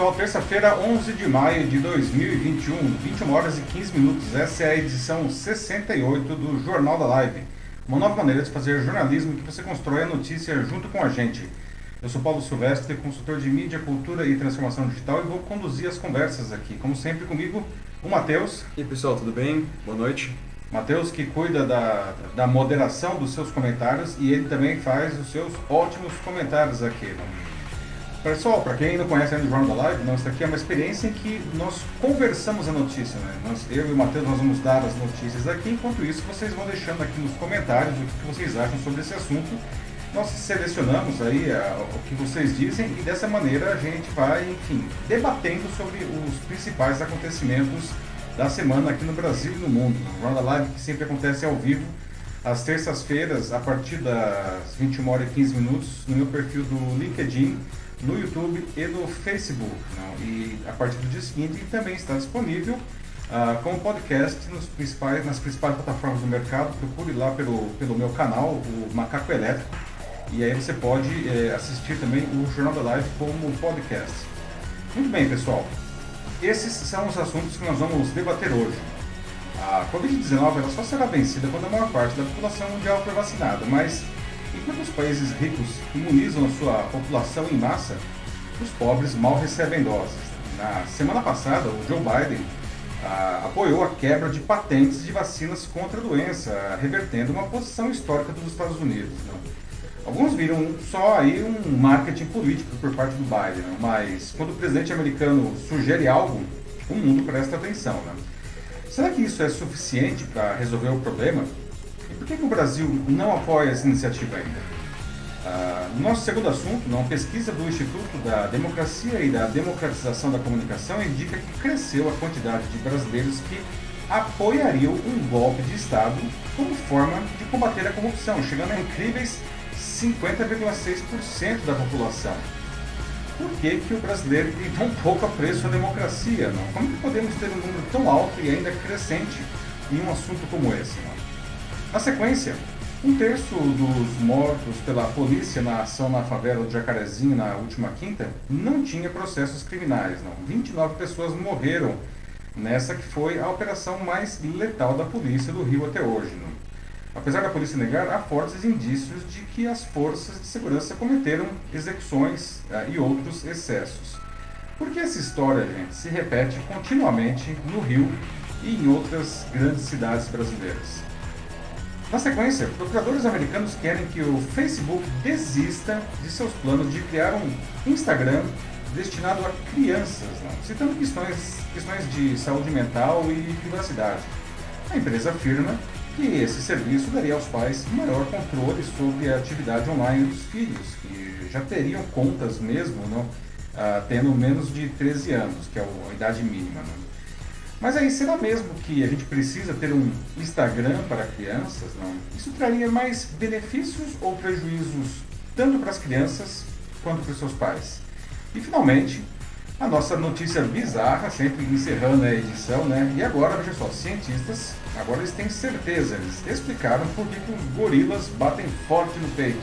pessoal, terça-feira, 11 de maio de 2021, 21 horas e 15 minutos. Essa é a edição 68 do Jornal da Live. Uma nova maneira de fazer jornalismo que você constrói a notícia junto com a gente. Eu sou Paulo Silvestre, consultor de mídia, cultura e transformação digital e vou conduzir as conversas aqui. Como sempre comigo, o Matheus. E aí pessoal, tudo bem? Boa noite. Matheus que cuida da, da moderação dos seus comentários e ele também faz os seus ótimos comentários aqui. Né? Pessoal, para quem não conhece ainda o Jornal da Live, nós aqui é uma experiência em que nós conversamos a notícia. Né? Nós, eu e o Matheus nós vamos dar as notícias aqui, enquanto isso vocês vão deixando aqui nos comentários o que vocês acham sobre esse assunto. Nós selecionamos aí a, o que vocês dizem e dessa maneira a gente vai, enfim, debatendo sobre os principais acontecimentos da semana aqui no Brasil e no mundo. O Jornal da Live que sempre acontece ao vivo às terças-feiras, a partir das 21 horas e 15 minutos, no meu perfil do LinkedIn no YouTube e no Facebook. Não? E a partir do dia seguinte também está disponível uh, como podcast nos principais, nas principais plataformas do mercado. Procure lá pelo, pelo meu canal, o Macaco Elétrico. E aí você pode eh, assistir também o Jornal da Live como podcast. Muito bem, pessoal. Esses são os assuntos que nós vamos debater hoje. A Covid-19 só será vencida quando a maior parte da população mundial for vacinada, mas Enquanto os países ricos imunizam a sua população em massa, os pobres mal recebem doses. Na semana passada, o Joe Biden ah, apoiou a quebra de patentes de vacinas contra a doença, revertendo uma posição histórica dos Estados Unidos. Né? Alguns viram só aí um marketing político por parte do Biden, né? mas quando o presidente americano sugere algo, o mundo presta atenção. Né? Será que isso é suficiente para resolver o problema? Por que, que o Brasil não apoia essa iniciativa ainda? Ah, nosso segundo assunto, uma pesquisa do Instituto da Democracia e da Democratização da Comunicação indica que cresceu a quantidade de brasileiros que apoiariam um golpe de Estado como forma de combater a corrupção, chegando a incríveis 50,6% da população. Por que, que o brasileiro tem tão pouco apreço à democracia? Não? Como que podemos ter um número tão alto e ainda crescente em um assunto como esse? Não? Na sequência, um terço dos mortos pela polícia na ação na favela do Jacarezinho na última quinta não tinha processos criminais. Não. 29 pessoas morreram nessa que foi a operação mais letal da polícia do Rio até hoje. Não. Apesar da polícia negar, há fortes indícios de que as forças de segurança cometeram execuções uh, e outros excessos. Porque essa história, gente, se repete continuamente no Rio e em outras grandes cidades brasileiras. Na sequência, procuradores americanos querem que o Facebook desista de seus planos de criar um Instagram destinado a crianças, né? citando questões, questões de saúde mental e privacidade. A empresa afirma que esse serviço daria aos pais maior controle sobre a atividade online dos filhos, que já teriam contas mesmo, não, ah, tendo menos de 13 anos, que é a idade mínima. Não? Mas aí, será mesmo que a gente precisa ter um Instagram para crianças? Não? Isso traria mais benefícios ou prejuízos tanto para as crianças quanto para os seus pais? E finalmente, a nossa notícia bizarra, sempre encerrando a edição, né? E agora, veja só, cientistas, agora eles têm certeza, eles explicaram por que, os gorilas batem forte no peito.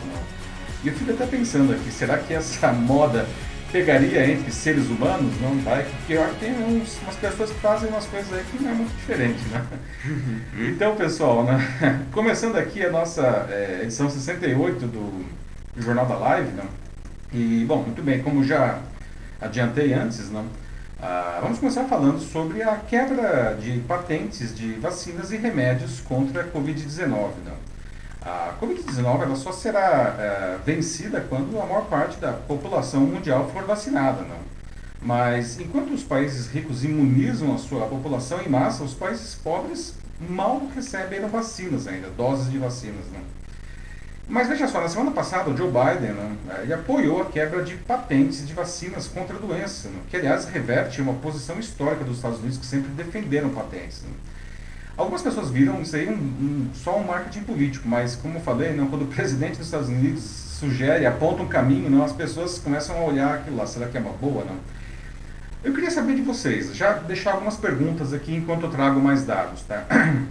E eu fico até pensando aqui, será que essa moda pegaria entre seres humanos, não vai, porque eu acho que tem uns, umas pessoas que fazem umas coisas aí que não é muito diferente, né? Uhum. Então, pessoal, né? começando aqui a nossa é, edição 68 do Jornal da Live, né? E, bom, muito bem, como já adiantei antes, né? Ah, vamos começar falando sobre a quebra de patentes de vacinas e remédios contra a Covid-19. Né? A Covid-19 ela só será é, vencida quando a maior parte da população mundial for vacinada. Não? Mas enquanto os países ricos imunizam a sua população em massa, os países pobres mal recebem vacinas ainda, doses de vacinas. Não? Mas veja só, na semana passada o Joe Biden ele apoiou a quebra de patentes de vacinas contra a doença, que aliás reverte uma posição histórica dos Estados Unidos que sempre defenderam patentes. Não? Algumas pessoas viram isso aí um, um, só um marketing político, mas como eu falei, não, quando o presidente dos Estados Unidos sugere, aponta um caminho, não, as pessoas começam a olhar aquilo lá, será que é uma boa? Não? Eu queria saber de vocês, já deixar algumas perguntas aqui enquanto eu trago mais dados. Tá?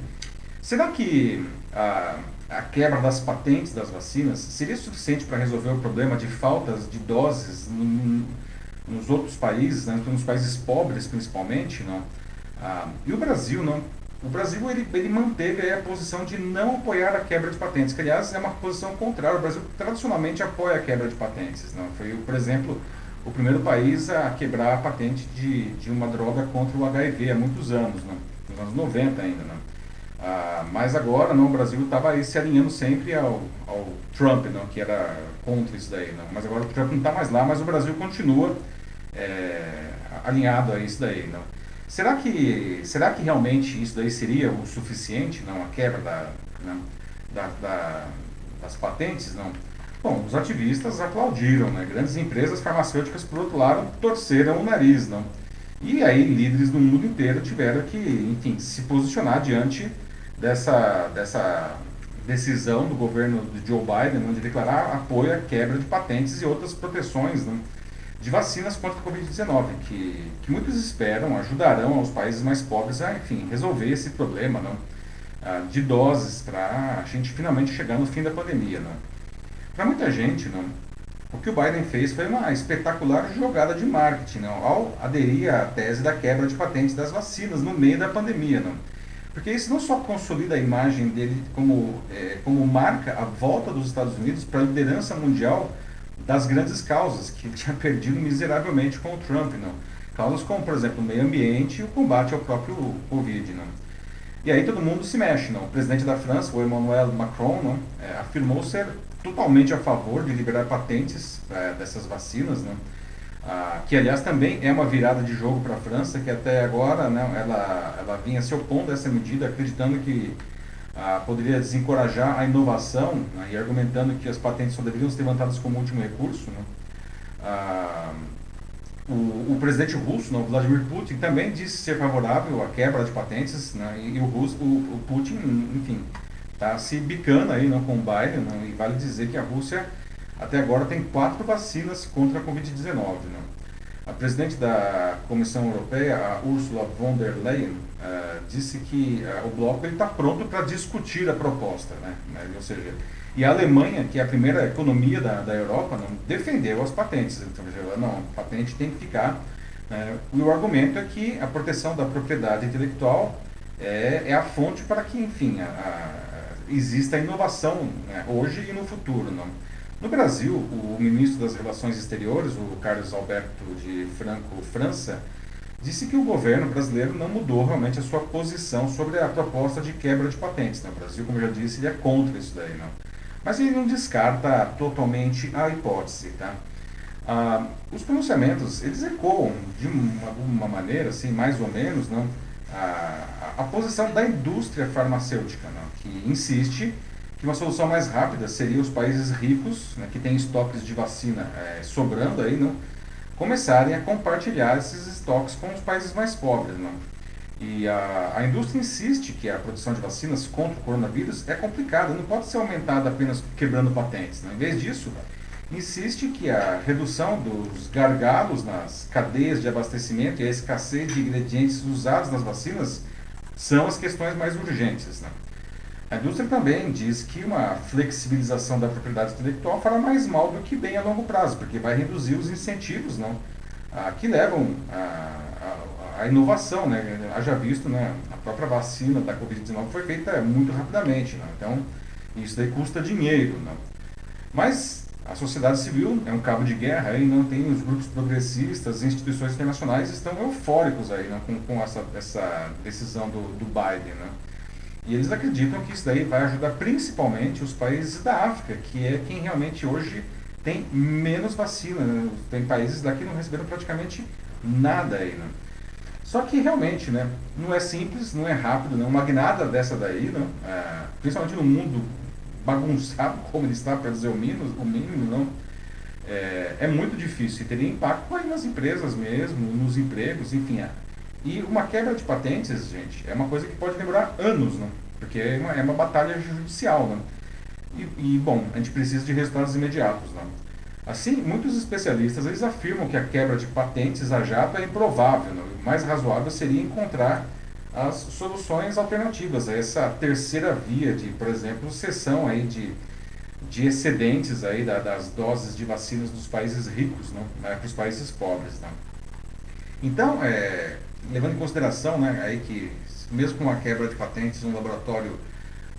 Será que a, a quebra das patentes das vacinas seria suficiente para resolver o problema de faltas de doses no, nos outros países, né, nos países pobres principalmente, não? Ah, e o Brasil, não? O Brasil ele, ele manteve a posição de não apoiar a quebra de patentes, que aliás é uma posição contrária. O Brasil tradicionalmente apoia a quebra de patentes. Não? Foi, por exemplo, o primeiro país a quebrar a patente de, de uma droga contra o HIV há muitos anos, nos anos 90 ainda. Não? Ah, mas agora não, o Brasil estava se alinhando sempre ao, ao Trump, não? que era contra isso daí. Não? Mas agora o Trump não está mais lá, mas o Brasil continua é, alinhado a isso daí. Não? Será que, será que realmente isso daí seria o suficiente, não, a quebra da, não, da, da, das patentes, não? Bom, os ativistas aplaudiram, né? Grandes empresas farmacêuticas, por outro lado, torceram o nariz, não? E aí líderes do mundo inteiro tiveram que, enfim, se posicionar diante dessa, dessa decisão do governo de Joe Biden, de declarar apoio à quebra de patentes e outras proteções, não? De vacinas contra a Covid-19, que, que muitos esperam ajudarão aos países mais pobres a, enfim, resolver esse problema não? Ah, de doses para a gente finalmente chegar no fim da pandemia. Para muita gente, não, o que o Biden fez foi uma espetacular jogada de marketing não? ao aderir à tese da quebra de patentes das vacinas no meio da pandemia. Não? Porque isso não só consolida a imagem dele como, é, como marca a volta dos Estados Unidos para a liderança mundial das grandes causas que ele tinha perdido miseravelmente com o Trump, não? Causas como, por exemplo, o meio ambiente e o combate ao próprio Covid, não? E aí todo mundo se mexe, não? O presidente da França, o Emmanuel Macron, não? É, afirmou ser totalmente a favor de liberar patentes é, dessas vacinas, não? Ah, que aliás também é uma virada de jogo para a França, que até agora né, ela, ela vinha se opondo a essa medida, acreditando que ah, poderia desencorajar a inovação né, e argumentando que as patentes só deveriam ser levantadas como último recurso. Né. Ah, o, o, presidente russo, né, Vladimir Putin, também disse ser favorável à quebra de patentes né, e, e o, russo, o, o, Putin, enfim, está se bicando aí né, com o Biden né, e vale dizer que a Rússia até agora tem quatro vacinas contra a Covid-19. Né. A presidente da Comissão Europeia, a Ursula von der Leyen, uh, disse que uh, o bloco está pronto para discutir a proposta. Né? né? Ou seja, e a Alemanha, que é a primeira economia da, da Europa, não defendeu as patentes. Então, não, a patente tem que ficar. Né? E o argumento é que a proteção da propriedade intelectual é, é a fonte para que, enfim, a, a, exista inovação né? hoje e no futuro. Não? No Brasil, o ministro das Relações Exteriores, o Carlos Alberto de Franco França, disse que o governo brasileiro não mudou realmente a sua posição sobre a proposta de quebra de patentes. Né? O Brasil, como eu já disse, ele é contra isso daí. Não? Mas ele não descarta totalmente a hipótese. Tá? Ah, os pronunciamentos, eles ecoam de uma, uma maneira, assim, mais ou menos, não? A, a, a posição da indústria farmacêutica, não? que insiste que uma solução mais rápida seria os países ricos, né, que têm estoques de vacina é, sobrando aí, não, começarem a compartilhar esses estoques com os países mais pobres. Não? E a, a indústria insiste que a produção de vacinas contra o coronavírus é complicada, não pode ser aumentada apenas quebrando patentes. Não? Em vez disso, insiste que a redução dos gargalos nas cadeias de abastecimento e a escassez de ingredientes usados nas vacinas são as questões mais urgentes. Não? A indústria também diz que uma flexibilização da propriedade intelectual fará mais mal do que bem a longo prazo, porque vai reduzir os incentivos a, que levam à inovação. Né? Haja visto, né, a própria vacina da Covid-19 foi feita muito rapidamente, né? então isso daí custa dinheiro. Né? Mas a sociedade civil é um cabo de guerra aí, não tem os grupos progressistas, instituições internacionais estão eufóricos aí né, com, com essa, essa decisão do, do Biden. Né? E eles acreditam que isso daí vai ajudar principalmente os países da África, que é quem realmente hoje tem menos vacina. Né? Tem países daqui que não receberam praticamente nada aí. Né? Só que realmente né, não é simples, não é rápido, né? uma magnada dessa daí, né? É, principalmente no mundo bagunçado como ele está, para dizer o mínimo, o mínimo não, é, é muito difícil e teria impacto aí nas empresas mesmo, nos empregos, enfim, é, e uma quebra de patentes, gente, é uma coisa que pode demorar anos, né? porque é uma, é uma batalha judicial. Né? E, e, bom, a gente precisa de resultados imediatos. Né? Assim, muitos especialistas eles afirmam que a quebra de patentes a jato é improvável. Né? O mais razoável seria encontrar as soluções alternativas a essa terceira via de, por exemplo, cessão aí de, de excedentes aí da, das doses de vacinas dos países ricos né, para os países pobres. Não. Então, é, levando em consideração né, aí que mesmo com a quebra de patentes, um laboratório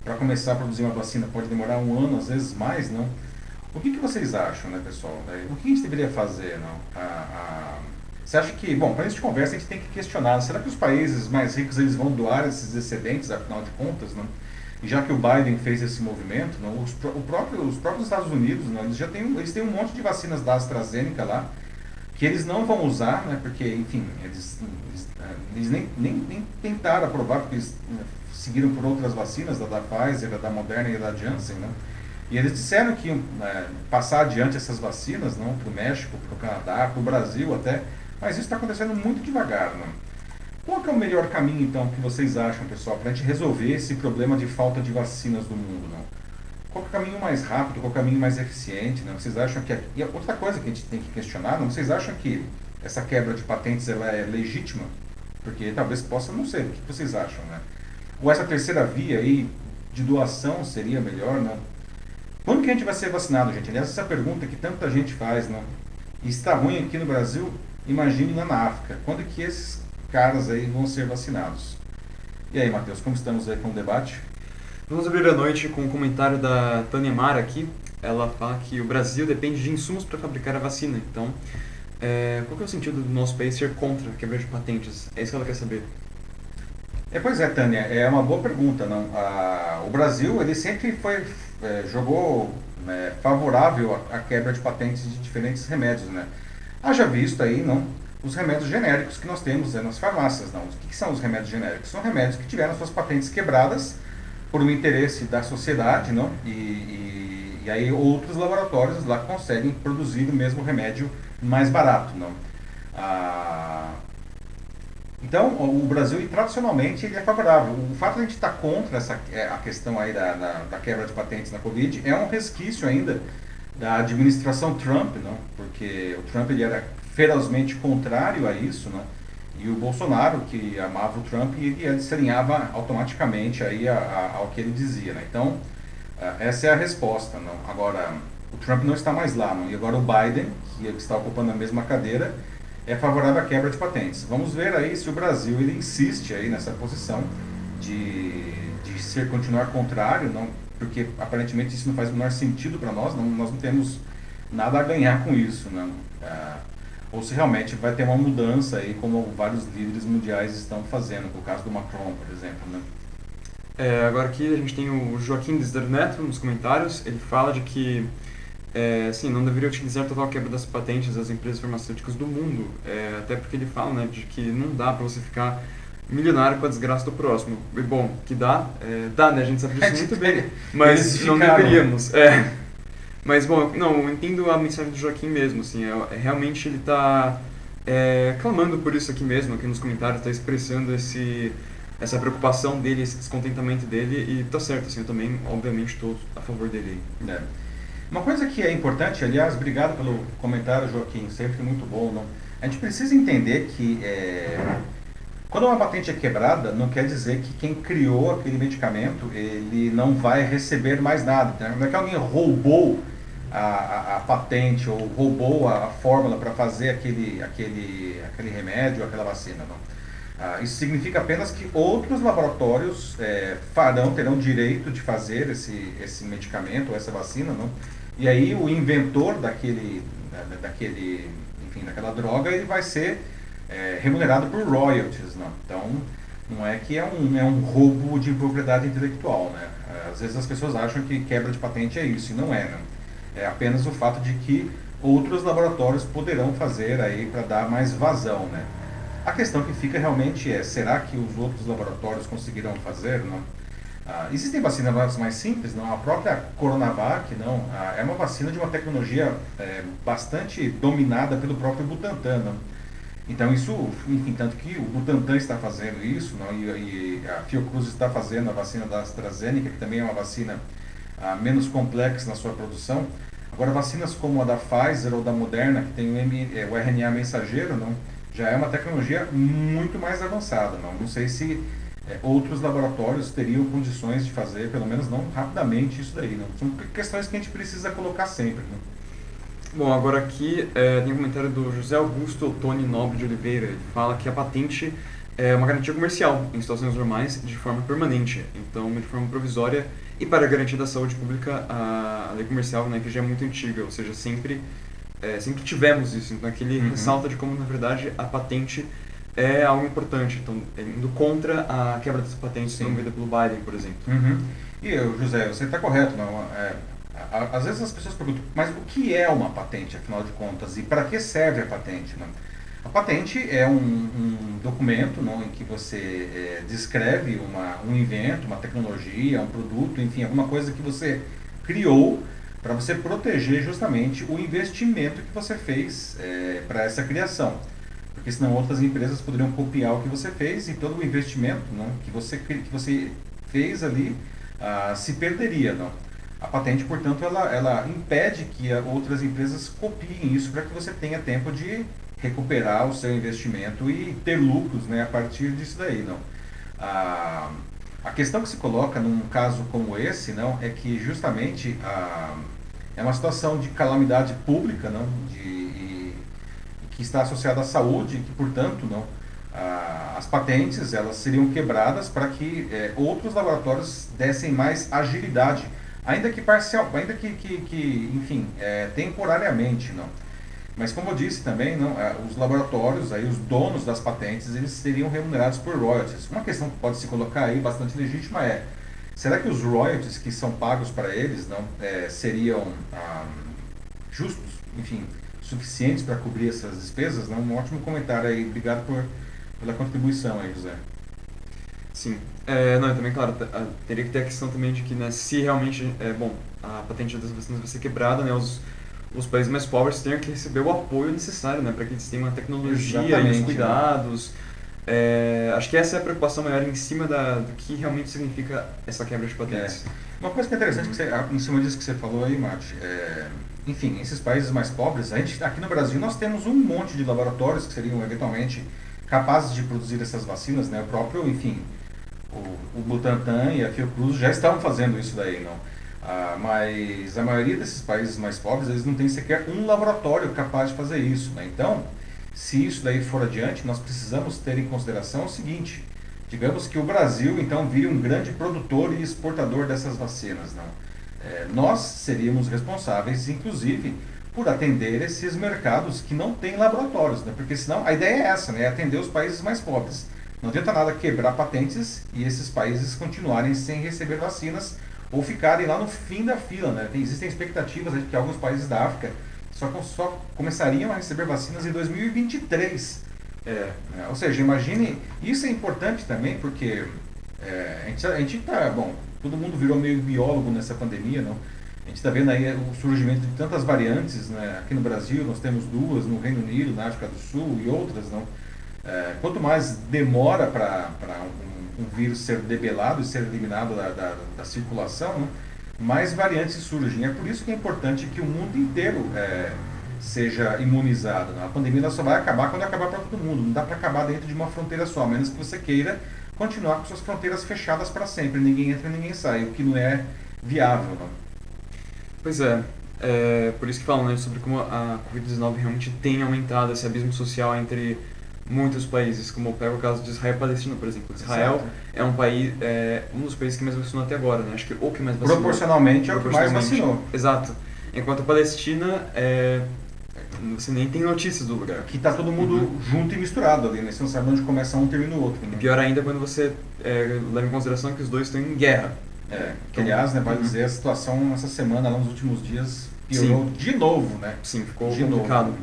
para começar a produzir uma vacina pode demorar um ano, às vezes mais, não? O que, que vocês acham, né, pessoal? O que a gente deveria fazer, não? A, a... Você acha que, bom, para a gente conversa, a gente tem que questionar, será que os países mais ricos eles vão doar esses excedentes, afinal de contas, não? E já que o Biden fez esse movimento, não, os, o próprio, os próprios Estados Unidos, não, eles já têm, eles têm um monte de vacinas da AstraZeneca lá, que eles não vão usar, né, porque, enfim, eles, eles, eh, eles nem, nem, nem, tentaram aprovar, porque eles né, seguiram por outras vacinas, da, da Pfizer, da Moderna e da Janssen, né? E eles disseram que iam é, passar adiante essas vacinas, não para o México, para o Canadá, para o Brasil até, mas isso está acontecendo muito devagar. Não? Qual é o melhor caminho, então, que vocês acham, pessoal, para a gente resolver esse problema de falta de vacinas no mundo? Não? Qual é o caminho mais rápido, qual é o caminho mais eficiente? Não? Vocês acham que... E outra coisa que a gente tem que questionar, não? vocês acham que essa quebra de patentes ela é legítima? Porque talvez possa não ser. O que vocês acham, né? Ou essa terceira via aí de doação seria melhor, não? Quando que a gente vai ser vacinado, gente? Aliás, essa pergunta que tanta gente faz, não? E está ruim aqui no Brasil, imagine lá na África. Quando que esses caras aí vão ser vacinados? E aí, Matheus, como estamos aí com o debate? Vamos abrir a noite com um comentário da Tânia Mara aqui. Ela fala que o Brasil depende de insumos para fabricar a vacina. Então, é, qual que é o sentido do nosso país ser contra a quebra de patentes? É isso que ela quer saber. É, pois é, Tânia, é uma boa pergunta. Não? O Brasil ele sempre foi, é, jogou né, favorável à, quebra de patentes de diferentes remédios. Né? Haja visto aí não, os remédios genéricos que nós temos né, nas farmácias. Não? O que, que são os remédios genéricos? São remédios que tiveram suas patentes quebradas por um interesse da sociedade não? E, e, e aí outros laboratórios lá conseguem produzir o mesmo remédio mais barato. Não? Ah, então, o Brasil, tradicionalmente, ele é favorável. O fato de a gente estar contra essa, é, a questão aí da, da, da, quebra de patentes na Covid é um resquício ainda da administração Trump, não? porque o Trump ele era ferozmente contrário a isso, não? E o Bolsonaro, que amava o Trump, ele se alinhava automaticamente aí a, a, ao que ele dizia. Né? Então, essa é a resposta. Não? Agora, o Trump não está mais lá, não? e agora o Biden, que está ocupando a mesma cadeira, é favorável à quebra de patentes. Vamos ver aí se o Brasil ele insiste aí nessa posição de, de ser continuar contrário, não, porque aparentemente isso não faz o menor sentido para nós, não, nós não temos nada a ganhar com isso, não. Ah, ou se realmente vai ter uma mudança aí, como vários líderes mundiais estão fazendo, no caso do Macron, por exemplo, né? É, agora aqui a gente tem o Joaquim Desder Neto nos comentários, ele fala de que é, sim, não deveria utilizar total quebra das patentes das empresas farmacêuticas do mundo, é, até porque ele fala né, de que não dá para você ficar milionário com a desgraça do próximo. E, bom, que dá, é, dá, né? A gente sabe disso muito bem, mas não deveríamos. É. Mas, bom, não, eu entendo a mensagem do Joaquim mesmo, assim, é, é realmente ele está é, clamando por isso aqui mesmo, aqui nos comentários, está expressando esse, essa preocupação dele, esse descontentamento dele, e tá certo, assim, eu também, obviamente, estou a favor dele. É. Uma coisa que é importante, aliás, obrigado pelo comentário, Joaquim, sempre muito bom. Não? A gente precisa entender que é, quando uma patente é quebrada, não quer dizer que quem criou aquele medicamento ele não vai receber mais nada. Não é que alguém roubou a, a, a patente ou roubou a, a fórmula para fazer aquele, aquele, aquele remédio, aquela vacina. Ah, isso significa apenas que outros laboratórios é, farão, terão direito de fazer esse, esse medicamento ou essa vacina, não? E aí o inventor daquele, daquele, enfim, daquela droga, ele vai ser é, remunerado por royalties, não? Então, não é que é um, é um roubo de propriedade intelectual, né? Às vezes as pessoas acham que quebra de patente é isso, e não é. É apenas o fato de que outros laboratórios poderão fazer aí para dar mais vazão, né? A questão que fica realmente é, será que os outros laboratórios conseguirão fazer, não? Ah, existem vacinas mais simples, não? A própria Coronavac, não? Ah, é uma vacina de uma tecnologia é, bastante dominada pelo próprio Butantan, não? Então isso, enfim, tanto que o Butantan está fazendo isso, não? E, e a Fiocruz está fazendo a vacina da AstraZeneca, que também é uma vacina ah, menos complexa na sua produção. Agora, vacinas como a da Pfizer ou da Moderna, que tem o, é, RNA mensageiro, não? já é uma tecnologia muito mais avançada. Não, não sei se é, outros laboratórios teriam condições de fazer, pelo menos não rapidamente, isso daí. Não? São questões que a gente precisa colocar sempre. Né? Bom, agora aqui é, tem um comentário do José Augusto Otoni Nobre de Oliveira. Ele fala que a patente é uma garantia comercial em situações normais de forma permanente, então de forma provisória e para a garantia da saúde pública a, lei comercial, né, que já é muito antiga, ou seja, sempre é, sempre tivemos isso. Então aqui ele uhum. ressalta de como na verdade a patente é algo importante, então é indo contra a quebra das patentes promovida pelo Biden, por exemplo. Uhum. E José, você está correto, não? É, às vezes as pessoas perguntam, mas o que é uma patente, afinal de contas, e para que serve a patente? Não? A patente é um, um documento não, em que você é, descreve uma, um invento, uma tecnologia, um produto, enfim, alguma coisa que você criou para você proteger justamente o investimento que você fez é, para essa criação. Porque senão outras empresas poderiam copiar o que você fez e todo o investimento não, que, você, que você fez ali ah, se perderia. Não. A patente, portanto, ela, ela impede que outras empresas copiem isso para que você tenha tempo de recuperar o seu investimento e ter lucros né, a partir disso daí. Não. A, a questão que se coloca num caso como esse não, é que justamente a, é uma situação de calamidade pública não, de, e, que está associada à saúde e que, portanto, não, a, as patentes elas seriam quebradas para que é, outros laboratórios dessem mais agilidade, ainda que parcial, ainda que, que, que enfim, é, temporariamente. Não. Mas como eu disse também, não, é, os laboratórios, aí, os donos das patentes, eles seriam remunerados por royalties. Uma questão que pode se colocar aí bastante legítima é, será que os royalties que são pagos para eles não é, seriam ah, justos, enfim, suficientes para cobrir essas despesas? Não? Um ótimo comentário aí, obrigado por, pela contribuição aí, José. Sim. É, não, também, claro, teria que ter a questão também de que, né, se realmente, é, bom, a patente das vacinas vai ser quebrada, né, os os países mais pobres tenham que receber o apoio necessário, né, para que eles tenham uma tecnologia Exatamente, e os né? cuidados. Né? É, acho que essa é a preocupação maior em cima da, do que realmente significa essa quebra de patentes. É. Uma coisa que é interessante, que você, em cima disso que você falou aí, Mate, é, enfim, esses países mais pobres, a gente, aqui no Brasil nós temos um monte de laboratórios que seriam eventualmente capazes de produzir essas vacinas, né? O próprio, enfim, o, o Butantan e a Fiocruz já estavam fazendo isso daí, não? Ah, mas a maioria desses países mais pobres, eles não têm sequer um laboratório capaz de fazer isso. Né? Então, se isso daí for adiante, nós precisamos ter em consideração o seguinte, digamos que o Brasil, então, vire um grande produtor e exportador dessas vacinas. Não? É, nós seríamos responsáveis, inclusive, por atender esses mercados que não têm laboratórios, né? porque senão a ideia é essa, né? é atender os países mais pobres. Não adianta nada quebrar patentes e esses países continuarem sem receber vacinas ou ficarem lá no fim da fila. Né? Tem, existem expectativas de que alguns países da África só, só começariam a receber vacinas em 2023. É, né? Ou seja, imagine, isso é importante também porque é, a gente a gente tá, bom, todo mundo virou meio biólogo nessa pandemia, não? A gente está vendo aí o surgimento de tantas variantes, né? Aqui no Brasil nós temos duas, no Reino Unido, na África do Sul e outras, não? É, quanto mais demora para um um vírus ser debelado e ser eliminado da, da, da circulação, né, mais variantes surgem. É por isso que é importante que o mundo inteiro é, seja imunizado. Né? A pandemia só vai acabar quando acabar para todo mundo. Não dá para acabar dentro de uma fronteira só, a menos que você queira continuar com suas fronteiras fechadas para sempre. Ninguém entra, ninguém sai, o que não é viável. Né? Pois é. É por isso que falam né, sobre como a Covid-19 realmente tem aumentado esse abismo social entre muitos países, como pega o caso de Israel e Palestina, por exemplo. Israel Exato. é um país, é, um dos países que mais vacinou até agora, né? Acho que o que mais vacinou. Proporcionalmente é o que mais vacinou. Exato. Enquanto a Palestina é, você nem tem notícias do lugar. Que está todo mundo uhum. junto e misturado ali, né? Você não sabe onde começa um termina o outro. Né? E pior ainda quando você é, leva em consideração que os dois estão em guerra. É, que aliás, né, vale uhum. dizer, a situação essa semana, lá nos últimos dias, piorou Sim. de novo, né? Sim, ficou de complicado. Novo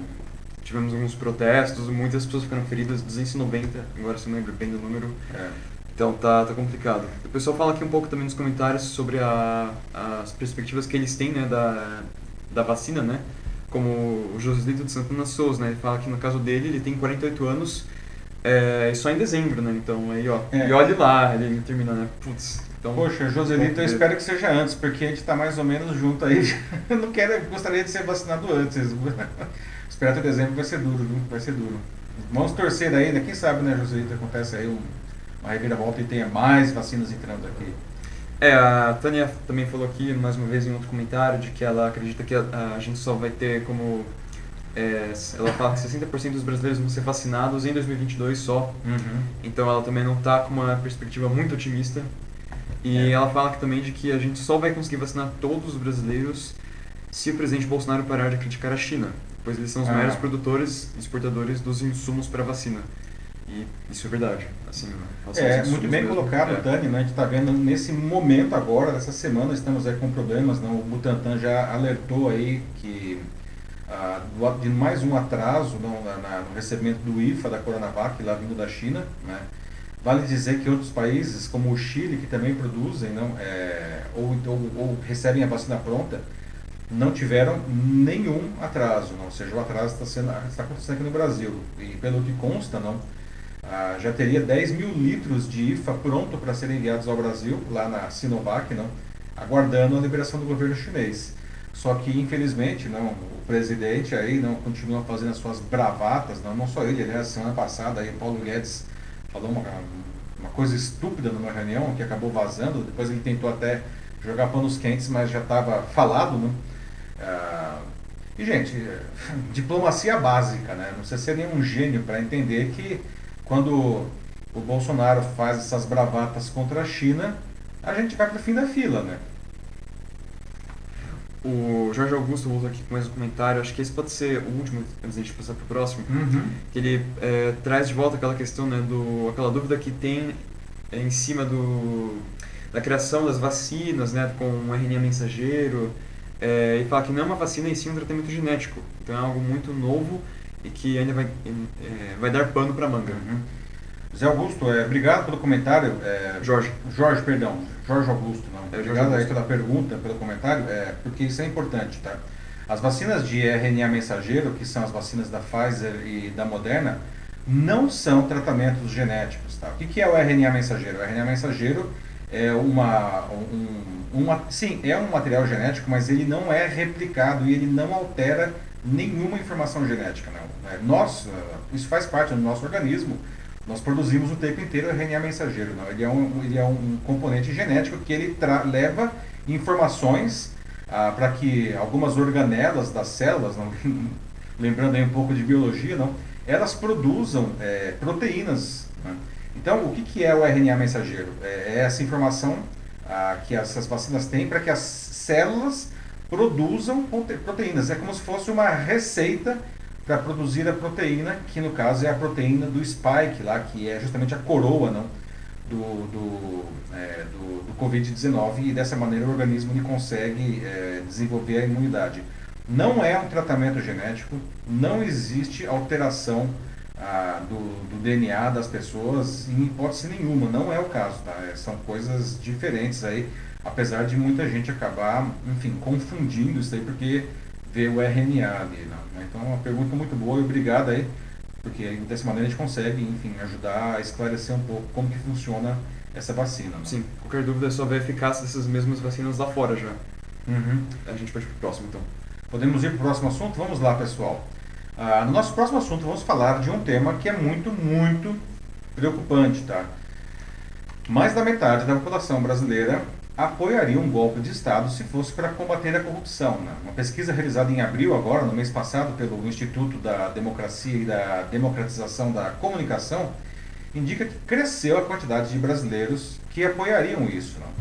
tivemos alguns protestos, muitas pessoas ficaram feridas, 290, agora se não lembro bem do número. É. Então tá, tá complicado. O pessoal fala aqui um pouco também nos comentários sobre a, as perspectivas que eles têm né, da, da vacina, né? Como o Joselito de Santana Souza, né? Ele fala que no caso dele, ele tem 48 anos é, só em dezembro, né? Então aí, ó. É. E olhe lá, ele termina, né? Putz. Então, Poxa, Joselito, eu espero que seja antes, porque a gente tá mais ou menos junto aí. eu não quero, gostaria de ser vacinado antes. Esperar até dezembro vai ser duro, viu? Vai ser duro. Vamos torcer né? Quem sabe, né, Joselito, acontece aí um, uma reviravolta e tenha mais vacinas entrando aqui. É, a Tânia também falou aqui, mais uma vez em outro comentário, de que ela acredita que a, a gente só vai ter como. É, ela fala que 60% dos brasileiros vão ser vacinados em 2022 só. Uhum. Então ela também não está com uma perspectiva muito otimista. E É. ela fala que também de que a gente só vai conseguir vacinar todos os brasileiros se o presidente Bolsonaro parar de criticar a China, pois eles são os Ah. maiores produtores e exportadores dos insumos para vacina. E isso é verdade. Assim, aos É, muito bem mesmo. colocado, É. Tânia, né? A gente está vendo nesse momento agora, dessa semana, estamos aí com problemas, né? O Butantan já alertou aí que ah, de mais um atraso não, na- na- no recebimento do IFA da Coronavac, lá vindo da China, né? Vale dizer que outros países, como o Chile, que também produzem, não, é, ou, ou, ou recebem a vacina pronta, não tiveram nenhum atraso, não. ou seja, o atraso está, sendo, está acontecendo aqui no Brasil. E pelo que consta, não, ah, já teria 10 mil litros de IFA pronto para serem enviados ao Brasil, lá na Sinovac, não, aguardando a liberação do governo chinês. Só que, infelizmente, não, o presidente aí não continua fazendo as suas bravatas, não, não só ele, aliás, semana passada aí, Paulo Guedes falou uma, uma coisa estúpida numa reunião que acabou vazando, depois ele tentou até jogar panos quentes, mas já estava falado, né? Ah, e, gente, diplomacia básica, né? Não precisa ser nenhum gênio para entender que quando o Bolsonaro faz essas bravatas contra a China, a gente vai para o fim da fila, né? O Jorge Augusto voltou aqui com mais um comentário, acho que esse pode ser o último antes da gente passar para o próximo. que ele é, traz de volta aquela questão, né, do, aquela dúvida que tem é, em cima do, da criação das vacinas, né, com um RNA mensageiro, é, e fala que não é uma vacina em si um tratamento genético, então é algo muito novo e que ainda vai, é, vai dar pano para manga. Uhum. Zé Augusto, é, obrigado pelo comentário. é, Jorge. Jorge, perdão. Jorge Augusto, não. É, obrigado aí pela pergunta, pelo comentário, é, porque isso é importante, tá? As vacinas de RNA mensageiro, que são as vacinas da Pfizer e da Moderna, não são tratamentos genéticos, tá? O que, que é o RNA mensageiro? O RNA mensageiro é uma, um, uma, sim, é um material genético, mas ele não é replicado e ele não altera nenhuma informação genética, não. É, Nós, isso faz parte do nosso organismo, nós produzimos o tempo inteiro RNA mensageiro. Não? Ele, é um, ele é um componente genético que ele leva informações ah, para que algumas organelas das células, não? lembrando aí um pouco de biologia, não? elas produzam eh, proteínas. né? Então, o que, que é o RNA mensageiro? É, é essa informação ah, que essas vacinas têm para que as células produzam prote- proteínas. É como se fosse uma receita para produzir a proteína, que no caso é a proteína do spike lá, que é justamente a coroa não, do, do, é, do, do Covid-19 e dessa maneira o organismo ele consegue é, desenvolver a imunidade. Não é um tratamento genético, não existe alteração ah, do, do DNA das pessoas em hipótese nenhuma, não é o caso, tá? É, são coisas diferentes aí, apesar de muita gente acabar, enfim, confundindo isso aí, porque vê o RNA ali, né? Então é uma pergunta muito boa e obrigado aí, porque dessa maneira a gente consegue, enfim, ajudar a esclarecer um pouco como que funciona essa vacina. né? Sim, qualquer dúvida é sobre a eficácia dessas mesmas vacinas lá fora já. Uhum. A gente pode ir pro próximo então. Podemos ir para o próximo assunto? Vamos lá, pessoal. Ah, no nosso próximo assunto, vamos falar de um tema que é muito, muito preocupante, tá? Mais da metade da população brasileira apoiaria um golpe de Estado se fosse para combater a corrupção. Né? Uma pesquisa realizada em abril, agora, no mês passado, pelo Instituto da Democracia e da Democratização da Comunicação, indica que cresceu a quantidade de brasileiros que apoiariam isso. Não?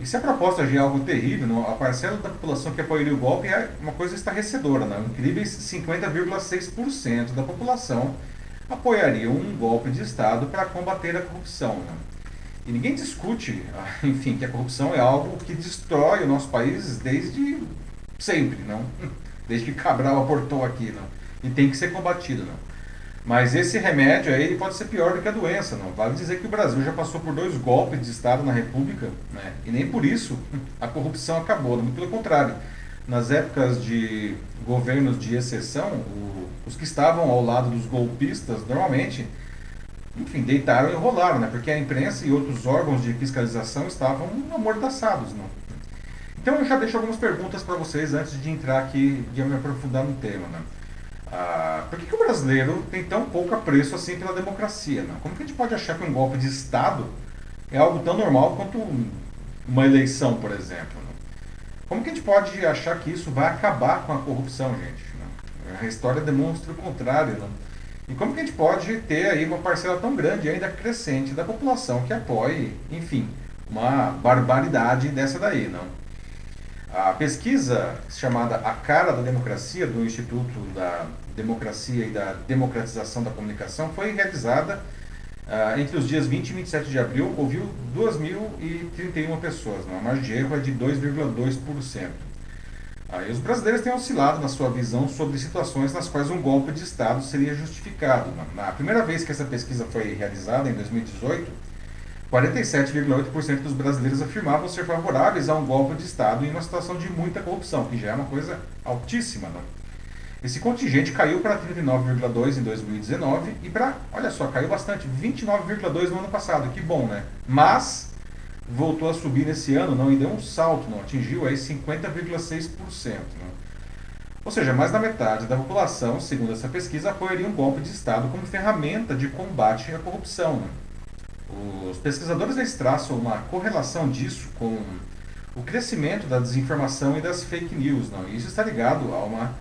E se a proposta já é algo terrível, a parcela da população que apoiaria o golpe é uma coisa estarrecedora. Não? Incríveis 50,6% da população apoiaria um golpe de Estado para combater a corrupção. Não? E ninguém discute, ah, enfim, que a corrupção é algo que destrói o nosso país desde sempre, não? Desde que Cabral aportou aqui, não? E tem que ser combatido, não? Mas esse remédio aí ele pode ser pior do que a doença, não? Vale dizer que o Brasil já passou por dois golpes de Estado na República, né? E nem por isso a corrupção acabou, muito pelo contrário. Nas épocas de governos de exceção, o, os que estavam ao lado dos golpistas, normalmente, enfim, deitaram e rolaram, né? Porque a imprensa e outros órgãos de fiscalização estavam amordaçados, não? Então eu já deixo algumas perguntas para vocês antes de entrar aqui, de me aprofundar no tema, né? Ah, por que, que, o brasileiro tem tão pouco apreço assim pela democracia? Não? Como que a gente pode achar que um golpe de Estado é algo tão normal quanto uma eleição, por exemplo? Não? Como que a gente pode achar que isso vai acabar com a corrupção, gente? Não? A história demonstra o contrário. Não? E como que a gente pode ter aí uma parcela tão grande, ainda crescente, da população que apoie, enfim, uma barbaridade dessa daí, não? A pesquisa chamada A Cara da Democracia, do Instituto da Democracia e da Democratização da Comunicação, foi realizada uh, entre os dias 20 e 27 de abril, ouviu 2.031 pessoas, não? a margem de erro é de 2,2%. Aí os brasileiros têm oscilado na sua visão sobre situações nas quais um golpe de Estado seria justificado. Na primeira vez que essa pesquisa foi realizada, em 2018, 47,8% dos brasileiros afirmavam ser favoráveis a um golpe de Estado em uma situação de muita corrupção, que já é uma coisa altíssima. Né? Esse contingente caiu para 39,2% em 2019 e para, olha só, caiu bastante, 29,2% no ano passado, que bom, né? Mas voltou a subir nesse ano, não, e deu um salto, não, atingiu aí 50,6%. Né? Ou seja, mais da metade da população, segundo essa pesquisa, apoiaria um golpe de Estado como ferramenta de combate à corrupção. Né? Os pesquisadores eles traçam uma correlação disso com o crescimento da desinformação e das fake news. Não? E isso está ligado a uma,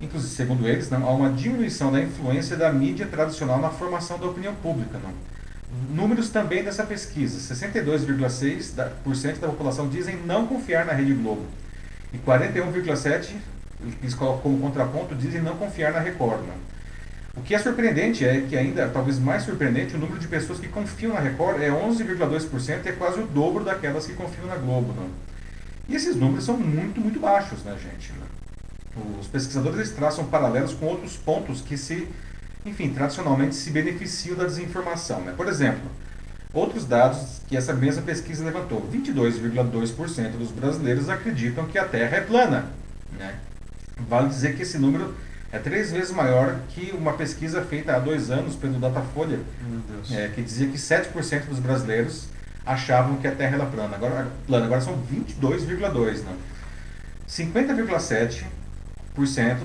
inclusive segundo eles, não, a uma diminuição da influência da mídia tradicional na formação da opinião pública. Não? Números também dessa pesquisa: 62,6% da população dizem não confiar na Rede Globo e 41,7% eles colocam como contraponto dizem não confiar na Record. Não? O que é surpreendente é que ainda, talvez mais surpreendente, o número de pessoas que confiam na Record é 11,2% e é quase o dobro daquelas que confiam na Globo. Não? E esses números são muito, muito baixos, né, gente? Os pesquisadores traçam paralelos com outros pontos que se enfim, tradicionalmente se beneficiam da desinformação. Né? Por exemplo, outros dados que essa mesma pesquisa levantou: 22,2% dos brasileiros acreditam que a Terra é plana. Né? Vale dizer que esse número é três vezes maior que uma pesquisa feita há dois anos pelo Datafolha, é, que dizia que 7% dos brasileiros achavam que a Terra era plana. Agora, plana, agora são 22,2%. Né? 50,7%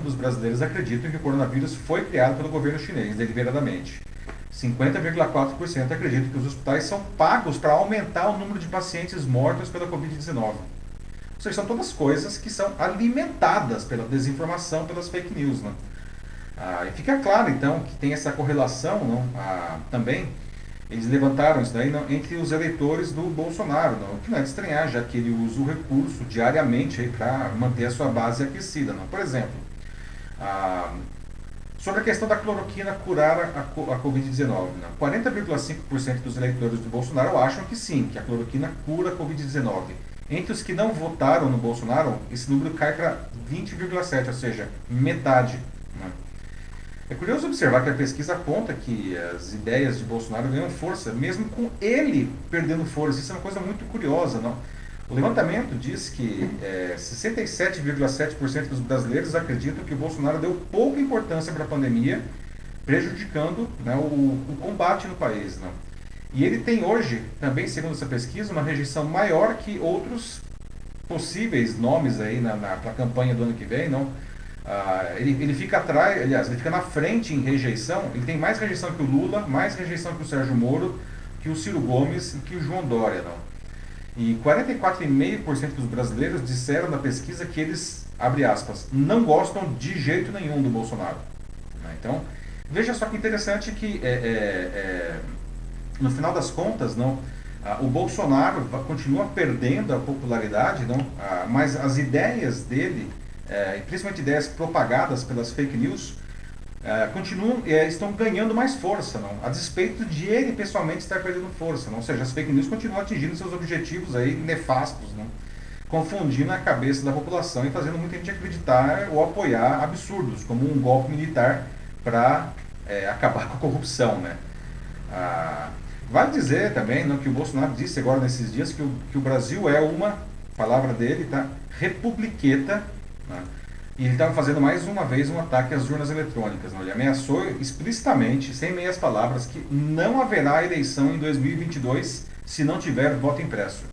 dos brasileiros acreditam que o coronavírus foi criado pelo governo chinês deliberadamente. 50,4% acreditam que os hospitais são pagos para aumentar o número de pacientes mortos pela Covid-19. Ou seja, são todas coisas que são alimentadas pela desinformação, pelas fake news. Né? Ah, e fica claro, então, que tem essa correlação não? Ah, também. Eles levantaram isso daí não, entre os eleitores do Bolsonaro, não, o que não é de estranhar, já que ele usa o recurso diariamente para manter a sua base aquecida. Não? Por exemplo, ah, sobre a questão da cloroquina curar a, a Covid-19, 40,5% dos eleitores do Bolsonaro acham que sim, que a cloroquina cura a Covid-19. Entre os que não votaram no Bolsonaro, esse número cai para 20,7%, ou seja, metade. Né? É curioso observar que a pesquisa aponta que as ideias de Bolsonaro ganham força, mesmo com ele perdendo força. Isso é uma coisa muito curiosa, não? O levantamento diz que é, 67,7% dos brasileiros acreditam que o Bolsonaro deu pouca importância para a pandemia, prejudicando né, o, o, combate no país. Não? E ele tem hoje, também segundo essa pesquisa, uma rejeição maior que outros possíveis nomes aí na, na campanha do ano que vem, não? Ah, ele, ele fica atrás, aliás, ele fica na frente em rejeição. Ele tem mais rejeição que o Lula, mais rejeição que o Sérgio Moro, que o Ciro Gomes e que o João Dória. Não. E 44,5% dos brasileiros disseram na pesquisa que eles, abre aspas, não gostam de jeito nenhum do Bolsonaro. Né? Então, veja só que interessante que, é, é, é, no final das contas, não, o Bolsonaro continua perdendo a popularidade, não, mas as ideias dele é, principalmente ideias propagadas pelas fake news, é, continuam, é, estão ganhando mais força, não? a despeito de ele pessoalmente estar perdendo força. Não? Ou seja, as fake news continuam atingindo seus objetivos aí nefastos, não? confundindo a cabeça da população e fazendo muita gente acreditar ou apoiar absurdos, como um golpe militar para é, acabar com a corrupção. Né? Ah, vale dizer também não, que o Bolsonaro disse agora nesses dias que o, que o Brasil é uma, palavra dele, tá? republiqueta né? E ele estava fazendo mais uma vez um ataque às urnas eletrônicas. Né? Ele ameaçou explicitamente, sem meias palavras, que não haverá eleição em 2022 se não tiver voto impresso.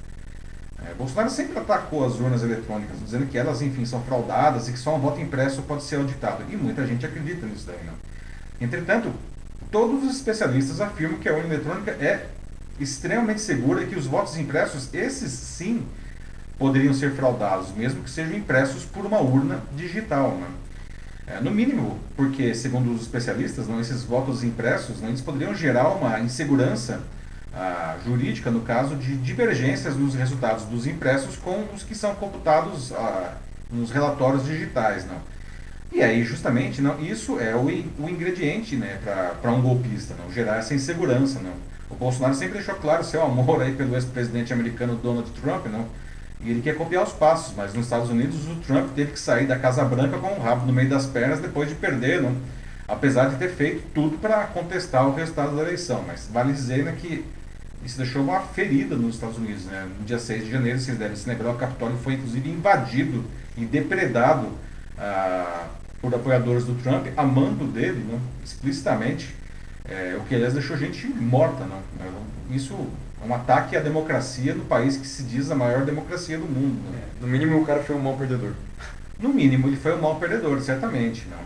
É, Bolsonaro sempre atacou as urnas eletrônicas, dizendo que elas, enfim, são fraudadas e que só um voto impresso pode ser auditado. E muita gente acredita nisso daí, não? Entretanto, todos os especialistas afirmam que a urna eletrônica é extremamente segura e que os votos impressos, esses sim, poderiam ser fraudados, mesmo que sejam impressos por uma urna digital. Né? É, no mínimo, porque, segundo os especialistas, não, esses votos impressos não, eles poderiam gerar uma insegurança ah, jurídica, no caso de divergências nos resultados dos impressos com os que são computados ah, nos relatórios digitais. Não? E aí, justamente, não, isso é o, o ingrediente né, para um golpista, não, gerar essa insegurança. Não. O Bolsonaro sempre deixou claro seu amor aí pelo ex-presidente americano Donald Trump, não? E ele quer copiar os passos, mas nos Estados Unidos o Trump teve que sair da Casa Branca com o rabo no meio das pernas depois de perder, não? apesar de ter feito tudo para contestar o resultado da eleição. Mas vale dizer né, que isso deixou uma ferida nos Estados Unidos. Né? No dia 6 de janeiro, vocês devem se lembrar, o Capitólio foi inclusive invadido e depredado ah, por apoiadores do Trump, amando dele né, explicitamente, é, o que aliás deixou gente morta. Não? Isso é um ataque à democracia no país que se diz a maior democracia do mundo. Né? É, no mínimo, o cara foi um mau perdedor. No mínimo, ele foi um mau perdedor, certamente. Não?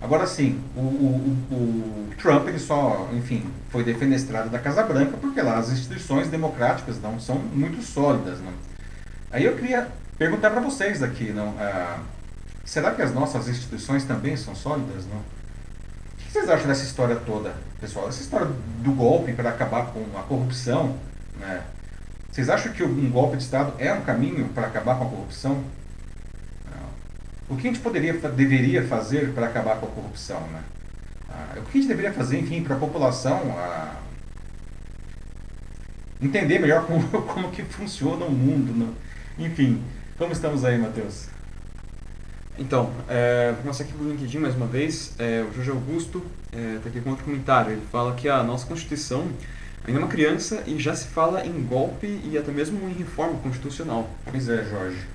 Agora sim, o, o, o, Trump ele só, enfim, foi defenestrado da Casa Branca porque lá as instituições democráticas não são muito sólidas. Não? Aí eu queria perguntar para vocês aqui, não? Ah, será que as nossas instituições também são sólidas, não? Vocês acham dessa história toda, pessoal? Essa história do golpe para acabar com a corrupção, né? Vocês acham que um golpe de Estado é um caminho para acabar com a corrupção? O que a gente poderia, deveria fazer para acabar com a corrupção? Né? Ah, o que a gente deveria fazer, enfim, para a população entender melhor como, como que funciona o mundo? Né? Enfim, como estamos aí, Matheus? Então, é, vou começar aqui pelo LinkedIn mais uma vez. É, o Jorge Augusto está é, tá aqui com outro comentário. Ele fala que a nossa Constituição ainda é uma criança e já se fala em golpe e até mesmo em reforma constitucional. Pois é, Jorge.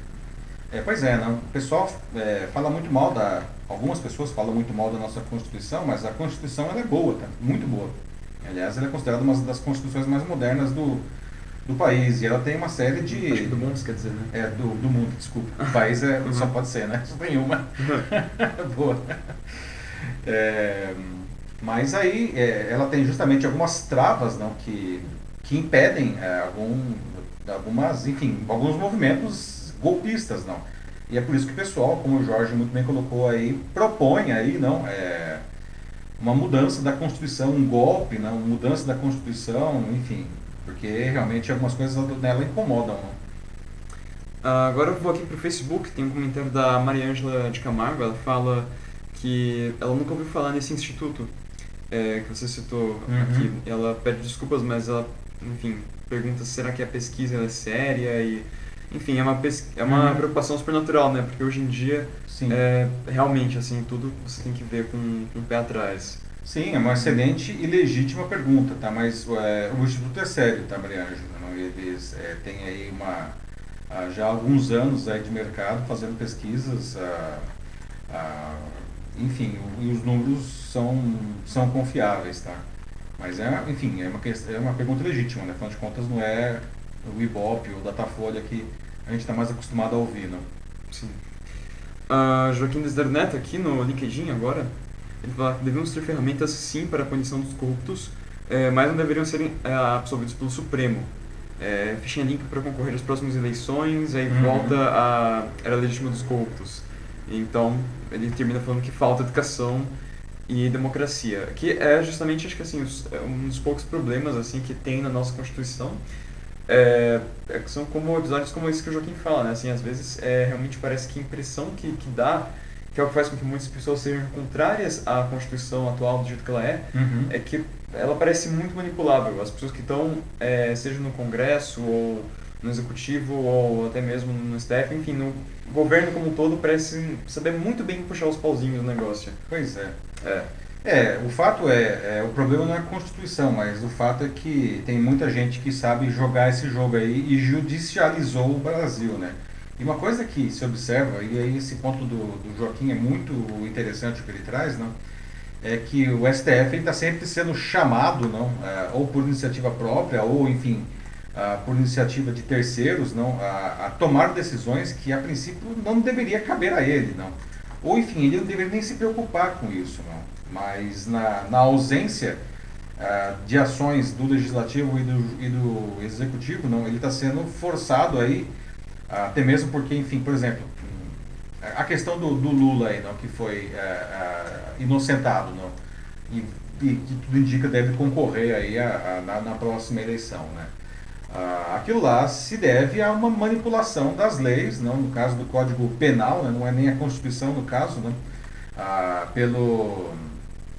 É, pois é, não. o pessoal é, fala muito mal da. Algumas pessoas falam muito mal da nossa Constituição, mas a Constituição ela é boa, tá? muito boa. Aliás, ela é considerada uma das constituições mais modernas do, do país. E ela tem uma série de. Acho que do mundo, quer dizer, né? É, do, do mundo, desculpa. O país é, uhum. só pode ser, né? Só tem uma. boa. É, mas aí é, ela tem justamente algumas travas não, que, que impedem é, algum, algumas, enfim, alguns movimentos golpistas, não. E é por isso que o pessoal, como o Jorge muito bem colocou aí, propõe aí, não, é, uma mudança da Constituição, um golpe, não, uma mudança da Constituição, enfim, porque realmente algumas coisas nela incomodam. Não? Uh, agora eu vou aqui para o Facebook, tem um comentário da Mariângela de Camargo, ela fala que ela nunca ouviu falar nesse instituto é, que você citou uhum. aqui. Ela pede desculpas, mas ela, enfim, pergunta será que a pesquisa é séria e enfim, é uma, é uma uhum. preocupação super natural, né? Porque hoje em dia, é, realmente, assim, tudo você tem que ver com, com o pé atrás. Sim, é uma excelente e legítima pergunta, tá? Mas é, o Instituto é sério, tá, Maria Ângela? Eles é, têm aí uma, já há alguns anos aí de mercado fazendo pesquisas, enfim, e os números são, são confiáveis, tá? Mas é, enfim, é uma, é uma pergunta legítima, né? Afinal de contas, não é o Ibope ou Datafolha que a gente está mais acostumado a ouvir, não? Sim. Uh, Joaquim Desderneto aqui no LinkedIn agora, ele fala que devemos ter ferramentas sim para a punição dos corruptos, é, mas não deveriam ser é, absolvidos pelo Supremo. É, fichinha limpa para concorrer às próximas eleições, aí uhum. volta a era legítima dos corruptos. Então, ele termina falando que falta educação e democracia, que é justamente, acho que assim, um dos poucos problemas assim que tem na nossa Constituição, é, é, são como episódios como esse que o Joaquim fala, né? Assim, às vezes é, realmente parece que a impressão que, que dá, que é o que faz com que muitas pessoas sejam contrárias à Constituição atual do jeito que ela é, uhum. é que ela parece muito manipulável. As pessoas que estão, é, seja no Congresso ou no Executivo ou até mesmo no STF, enfim, no governo como um todo, parecem saber muito bem puxar os pauzinhos do negócio. Pois é. É. É, o fato é, é, o problema não é a Constituição, mas o fato é que tem muita gente que sabe jogar esse jogo aí e judicializou o Brasil, né? E uma coisa que se observa, e aí esse ponto do, do Joaquim é muito interessante o que ele traz, não? é que o STF está sempre sendo chamado, não, é, ou por iniciativa própria, ou enfim, ah, por iniciativa de terceiros, não, a, a, tomar decisões que a princípio não deveria caber a ele, não. Ou enfim, ele não deveria nem se preocupar com isso, não. Mas na, na ausência ah, de ações do legislativo e do, e do executivo, não, ele está sendo forçado aí, até mesmo porque, enfim, por exemplo, a questão do, do Lula aí, não, que foi ah, inocentado, não, e, e, que tudo indica deve concorrer aí a, a, na, na próxima eleição, né. Ah, aquilo lá se deve a uma manipulação das leis, não no caso do Código Penal, né, não é nem a Constituição no caso, né, pelo,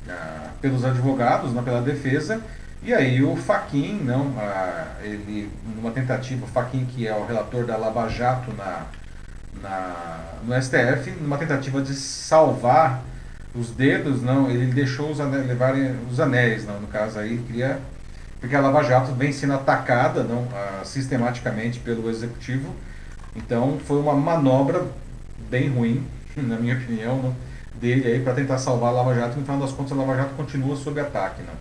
ah, pelos advogados, né, pela defesa, e aí o Faquin, não, ah, ele, numa tentativa, o Faquin que é o relator da Lava Jato na, na, no STF, numa tentativa de salvar os dedos, não, ele deixou os anéis, levarem os anéis, não, no caso aí, queria porque a Lava Jato vem sendo atacada não, uh, sistematicamente pelo Executivo. Então foi uma manobra bem ruim, na minha opinião, não, dele aí para tentar salvar a Lava Jato. No final das contas, a Lava Jato continua sob ataque. Não.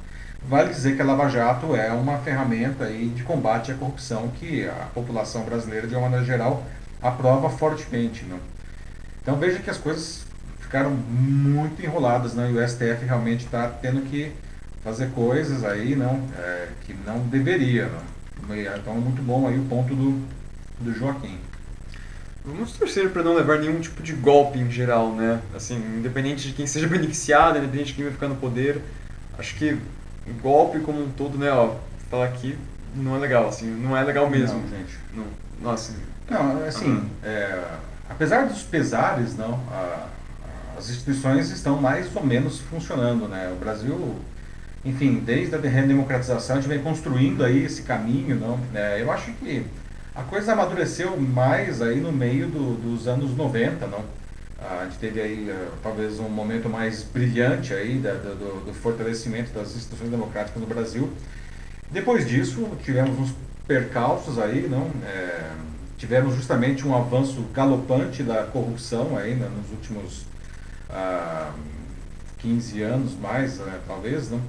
Vale dizer que a Lava Jato é uma ferramenta aí de combate à corrupção que a população brasileira, de uma maneira geral, aprova fortemente. Não. Então veja que as coisas ficaram muito enroladas não, e o STF realmente está tendo que fazer coisas aí não, é, que não deveria. Não. Então é muito bom aí o ponto do, do Joaquim. Vamos torcer para não levar nenhum tipo de golpe em geral, né? Assim, independente de quem seja beneficiado, independente de quem vai ficar no poder. Acho que o golpe como um todo, né, ó, falar aqui não é legal, assim, não é legal mesmo. Não, gente. Não, nossa. Não, assim, é, apesar dos pesares, não, a, as instituições estão mais ou menos funcionando, né? O Brasil enfim, desde a redemocratização, a gente vem construindo aí esse caminho, não? É, eu acho que a coisa amadureceu mais aí no meio do, dos anos 90, não? A gente teve aí eh, talvez um momento mais brilhante aí da, do, do, fortalecimento das instituições democráticas no Brasil. Depois disso, tivemos uns percalços aí, não? É, tivemos justamente um avanço galopante da corrupção aí né, nos últimos ah, 15 anos mais, né, talvez, não?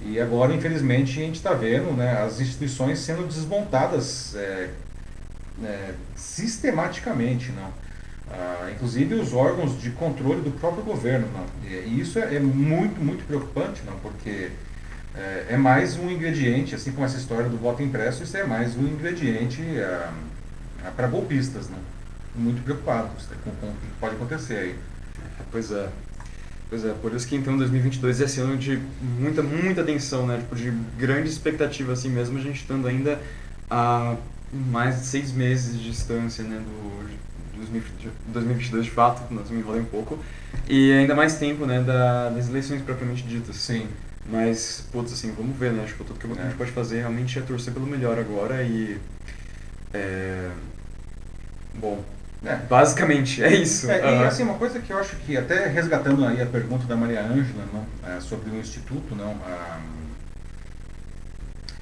E agora, infelizmente, a gente está vendo né, as instituições sendo desmontadas é, é, sistematicamente, não? Ah, inclusive os órgãos de controle do próprio governo. Não? E isso é, é muito, muito preocupante, não? porque é, é, mais um ingrediente, assim como essa história do voto impresso, isso é mais um ingrediente ah, para golpistas. Não? Muito preocupados com, com o que pode acontecer aí. Pois é. Pois é, por isso que então 2022 é esse ano de muita, muita tensão, né? Tipo, de grande expectativa, assim mesmo, a gente estando ainda a mais de seis meses de distância, né? Do 2022 de fato, nós me enrolei um pouco. E ainda mais tempo, né? Da, das eleições propriamente ditas. Sim. Mas, putz, assim, vamos ver, né? Acho que tudo que a gente é. pode fazer realmente é torcer pelo melhor agora e... É... Bom, é. Basicamente, é isso. É, uhum. E assim, uma coisa que eu acho que, até resgatando aí a pergunta da Maria Ângela não, é, sobre o Instituto, não, ah,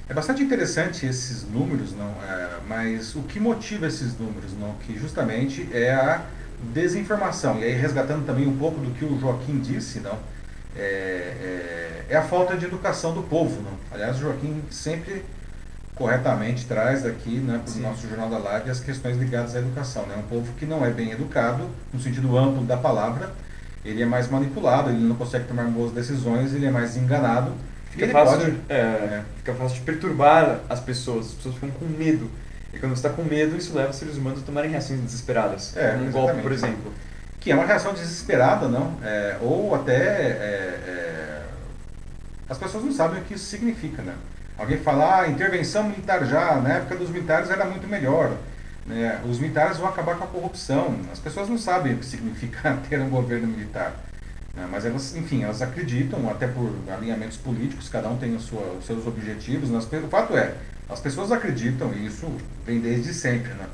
é bastante interessante esses números, não, é, mas o que motiva esses números, não, que justamente é a desinformação. E aí resgatando também um pouco do que o Joaquim disse, não, é, é, é a falta de educação do povo. Não. Aliás, o Joaquim sempre corretamente traz aqui né, para o nosso Jornal da Live as questões ligadas à educação. Né? Um povo que não é bem educado, no sentido amplo da palavra, ele é mais manipulado, ele não consegue tomar boas decisões, ele é mais enganado. Fica, fácil, de, é, é. fica fácil de perturbar as pessoas, as pessoas ficam com medo. E quando você está com medo, isso leva os seres humanos a tomarem reações desesperadas. É, um golpe, por exemplo. Que é uma reação desesperada, não? É, ou até é, é, as pessoas não sabem o que isso significa, né? Alguém fala, ah, intervenção militar já, na época dos militares era muito melhor. Né? Os militares vão acabar com a corrupção. As pessoas não sabem o que significa ter um governo militar. Né? Mas elas, enfim, elas acreditam, até por alinhamentos políticos, cada um tem sua, os seus objetivos. Mas o fato é, as pessoas acreditam, e isso vem desde sempre, né?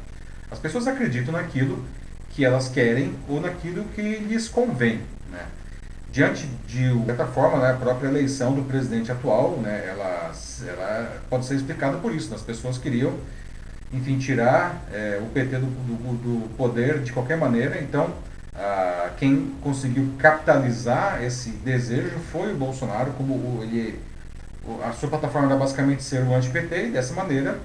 As pessoas acreditam naquilo que elas querem ou naquilo que lhes convém, né? diante de, de certa forma, né, a própria eleição do presidente atual, né, ela, ela pode ser explicada por isso. Né? As pessoas queriam, enfim, tirar é, o PT do, do, do, poder de qualquer maneira. Então, a, quem conseguiu capitalizar esse desejo foi o Bolsonaro, como ele, a sua plataforma era basicamente ser o anti-PT, e dessa maneira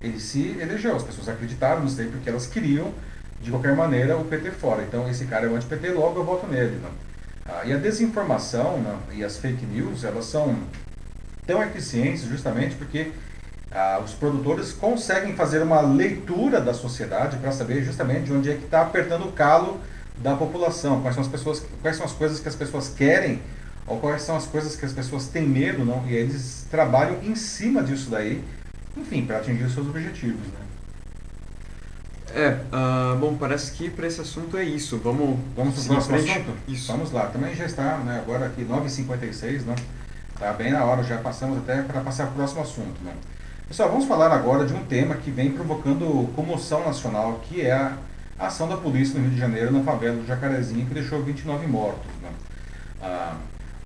ele se elegeu. As pessoas acreditaram nisso daí porque elas queriam, de qualquer maneira, o PT fora. Então, esse cara é o anti-PT, logo eu voto nele. Não? Ah, e a desinformação não? e as fake news, elas são tão eficientes justamente porque ah, os produtores conseguem fazer uma leitura da sociedade para saber justamente de onde é que está apertando o calo da população, quais são as pessoas, quais são as coisas que as pessoas querem ou quais são as coisas que as pessoas têm medo, não? E eles trabalham em cima disso daí, enfim, para atingir os seus objetivos, né? É, uh, bom, parece que para esse assunto é isso. Vamos, vamos para o próximo assunto? Isso. Vamos lá. Também já está, né, agora aqui 9h56, né? Tá bem na hora, já passamos até para passar para o próximo assunto, né? Pessoal, vamos falar agora de um tema que vem provocando comoção nacional, que é a ação da polícia no Rio de Janeiro, na favela do Jacarezinho, que deixou 29 mortos. Né? Ah,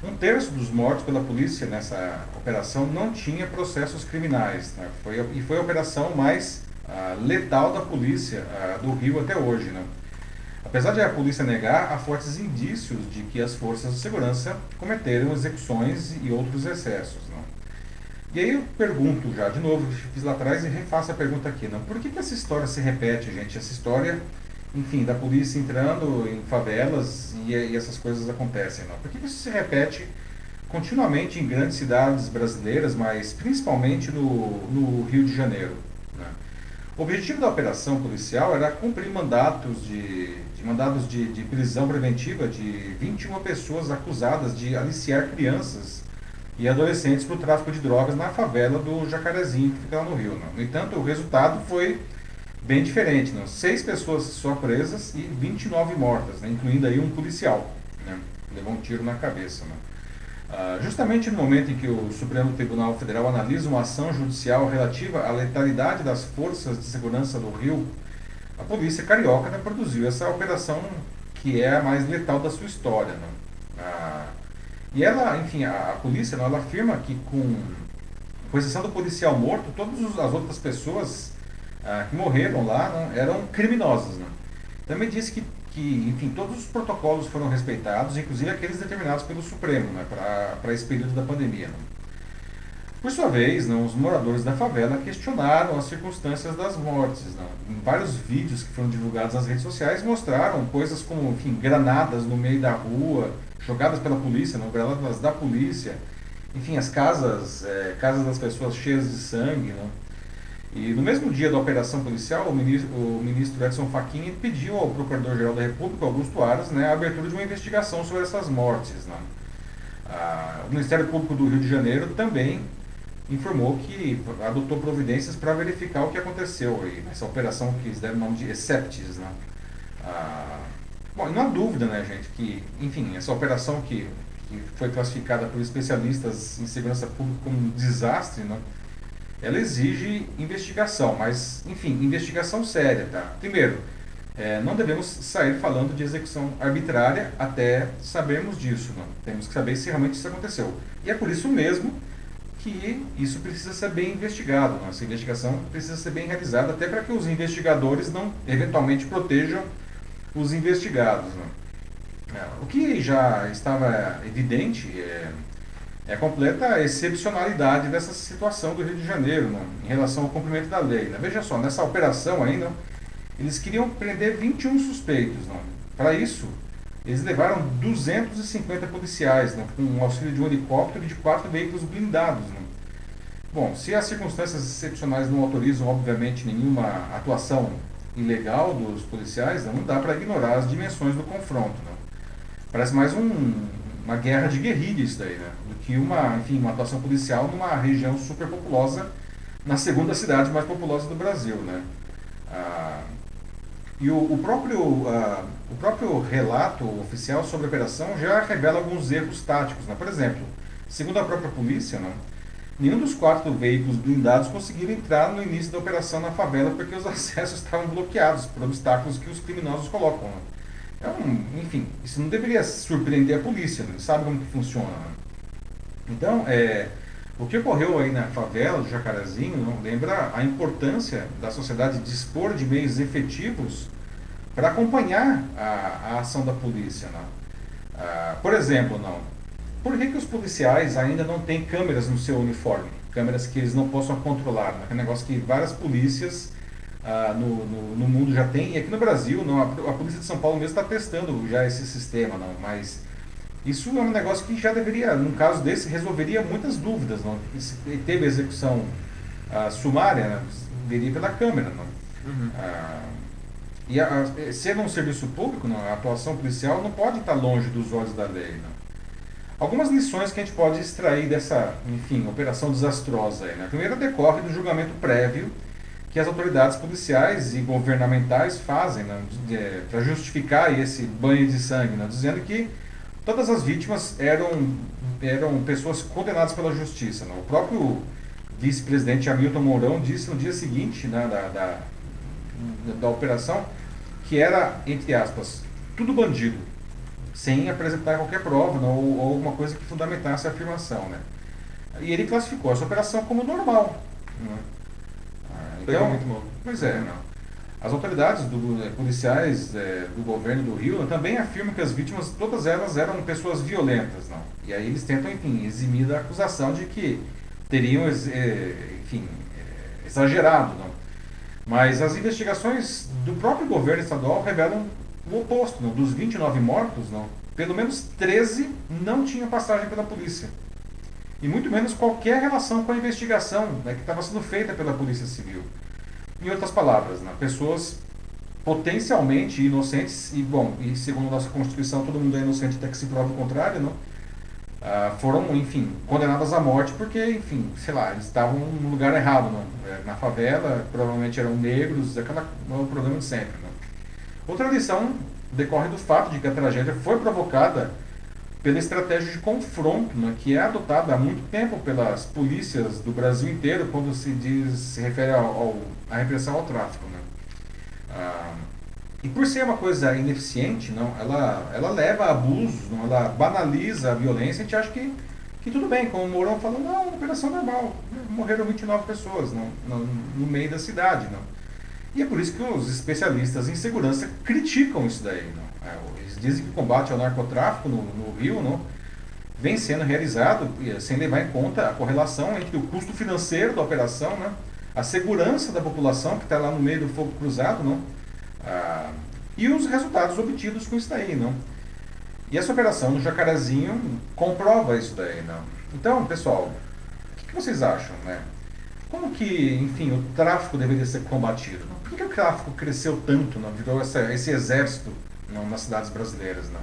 um terço dos mortos pela polícia nessa operação não tinha processos criminais. Né? Foi, e foi a operação mais ah, letal da polícia ah, do Rio até hoje. Né? Apesar de a polícia negar, há fortes indícios de que as forças de segurança cometeram execuções e outros excessos. Né? E aí eu pergunto já, de novo, fiz lá atrás e refaço a pergunta aqui. Não? Por que, que essa história se repete, gente? Essa história, enfim, da polícia entrando em favelas e, e essas coisas acontecem. Não? Por que, isso se repete continuamente em grandes cidades brasileiras, mas principalmente no, no Rio de Janeiro? Né? O objetivo da operação policial era cumprir mandatos de, de mandados de, de prisão preventiva de 21 pessoas acusadas de aliciar crianças e adolescentes para o tráfico de drogas na favela do Jacarezinho, que fica lá no Rio. Não? No entanto, o resultado foi bem diferente. Não? Seis pessoas só presas e 29 mortas, né? incluindo aí um policial. Né? Levou um tiro na cabeça. Né? Ah, justamente no momento em que o Supremo Tribunal Federal analisa uma ação judicial relativa à letalidade das forças de segurança do Rio, a polícia carioca né, produziu essa operação que é a mais letal da sua história. Né? Ah, e ela, enfim, a, a polícia, ela afirma que com, com exceção do policial morto, todas as outras pessoas ah, que morreram lá não, eram criminosas. Né? Também disse que, que, enfim, todos os protocolos foram respeitados, inclusive aqueles determinados pelo Supremo né, para esse período da pandemia. Né? Por sua vez, não, os moradores da favela questionaram as circunstâncias das mortes. Não. Em vários vídeos que foram divulgados nas redes sociais mostraram coisas como enfim, granadas no meio da rua, jogadas pela polícia, não, granadas da polícia, enfim, as casas, é, casas das pessoas cheias de sangue. Não. E no mesmo dia da operação policial, o ministro, o ministro Edson Fachin pediu ao Procurador-Geral da República, Augusto Aras, né, a abertura de uma investigação sobre essas mortes. Não. Ah, o Ministério Público do Rio de Janeiro também informou que adotou providências para verificar o que aconteceu aí, nessa operação que eles deram o nome de Exceptis. Né? Ah, bom, não há dúvida, né, gente, que, enfim, essa operação que, que foi classificada por especialistas em segurança pública como um desastre, né, ela exige investigação, mas, enfim, investigação séria. Tá? Primeiro, é, não devemos sair falando de execução arbitrária até sabermos disso. Não? Temos que saber se realmente isso aconteceu. E é por isso mesmo que isso precisa ser bem investigado. Né? Essa investigação precisa ser bem realizada, até para que os investigadores não eventualmente protejam os investigados. Né? É, o que já estava evidente é, é, a completa excepcionalidade dessa situação do Rio de Janeiro né? em relação ao cumprimento da lei. Né? Veja só, nessa operação ainda, eles queriam prender 21 suspeitos. Né? Para isso, eles levaram 250 policiais, né, com o auxílio de um helicóptero e de quatro veículos blindados. Né. Bom, se as circunstâncias excepcionais não autorizam, obviamente, nenhuma atuação ilegal dos policiais, né, não dá para ignorar as dimensões do confronto. Né. Parece mais um, uma guerra de guerrilha isso daí, né, que uma, enfim, uma atuação policial numa região superpopulosa, na segunda cidade mais populosa do Brasil. Né. Ah, e o, o próprio, uh, o próprio relato oficial sobre a operação já revela alguns erros táticos. Né? Por exemplo, segundo a própria polícia, né, nenhum dos quatro veículos blindados conseguiram entrar no início da operação na favela porque os acessos estavam bloqueados por obstáculos que os criminosos colocam. Né? Então, enfim, isso não deveria surpreender a polícia, né? sabe como que funciona. Né? Então, é, o que ocorreu aí na favela do Jacarezinho não, lembra a importância da sociedade dispor de meios efetivos para acompanhar a, a, ação da polícia. Não? Ah, por exemplo, não, por que, que os policiais ainda não têm câmeras no seu uniforme? Câmeras que eles não possam controlar. Né? É um negócio que várias polícias ah, no, no, no, mundo já tem. E aqui no Brasil, não, a, a Polícia de São Paulo mesmo está testando já esse sistema. Não, mas isso é um negócio que já deveria, num caso desse, resolveria muitas dúvidas. Não? Se teve execução ah, sumária, né? veria pela câmera. Não? Uhum. Ah, e a, a, sendo um serviço público, não, a atuação policial não pode estar longe dos olhos da lei. Não? Algumas lições que a gente pode extrair dessa, enfim, operação desastrosa. Aí, né? A primeira decorre do julgamento prévio que as autoridades policiais e governamentais fazem né? É, para justificar esse banho de sangue, né? dizendo que todas as vítimas eram, eram pessoas condenadas pela justiça. Né? O próprio vice-presidente Hamilton Mourão disse no dia seguinte né, da, da, da operação que era, entre aspas, tudo bandido sem apresentar qualquer prova não, ou, ou alguma coisa que fundamentasse a afirmação. Né? E ele classificou essa operação como normal. Né? Ah, então, muito bom. Pois é, não. As autoridades do, é, policiais é, do governo do Rio também afirmam que as vítimas, todas elas eram pessoas violentas. Não? E aí eles tentam, enfim, eximir da acusação de que teriam, é, enfim, é, exagerado. Não? Mas as investigações do próprio governo estadual revelam o oposto, não? dos 29 mortos, não, pelo menos 13 não tinham passagem pela polícia. E muito menos qualquer relação com a investigação né, que estava sendo feita pela Polícia Civil. Em outras palavras, né, pessoas potencialmente inocentes, e bom, e segundo a nossa Constituição, todo mundo é inocente até que se prove o contrário? Ah, foram, enfim, condenadas à morte porque, enfim, sei lá, eles estavam no lugar errado? É, na favela, provavelmente eram negros, aquela, o problema de sempre. Outra lição decorre do fato de que a tragédia foi provocada pela estratégia de confronto, né, que é adotada há muito tempo pelas polícias do Brasil inteiro quando se diz se refere ao, ao à repressão ao tráfico. Né. Ah, e por ser uma coisa ineficiente, não, ela, ela leva a abusos, não, ela banaliza a violência. A gente acha que, que tudo bem, como o Mourão falou, não, uma operação normal. Morreram 29 pessoas não, no, no meio da cidade. Não. E é por isso que os especialistas em segurança criticam isso daí. Não? É, eles dizem que o combate ao narcotráfico no, no Rio não, vem sendo realizado sem levar em conta a correlação entre o custo financeiro da operação, né, a segurança da população que está lá no meio do fogo cruzado, não, ah, e os resultados obtidos com isso daí. Não. E essa operação no Jacarezinho comprova isso daí. Não. Então, pessoal, o que, que vocês acham? Né? Como que, enfim, o tráfico deveria ser combatido? Por que o tráfico cresceu tanto, não? virou essa, esse exército não, nas cidades brasileiras? Não?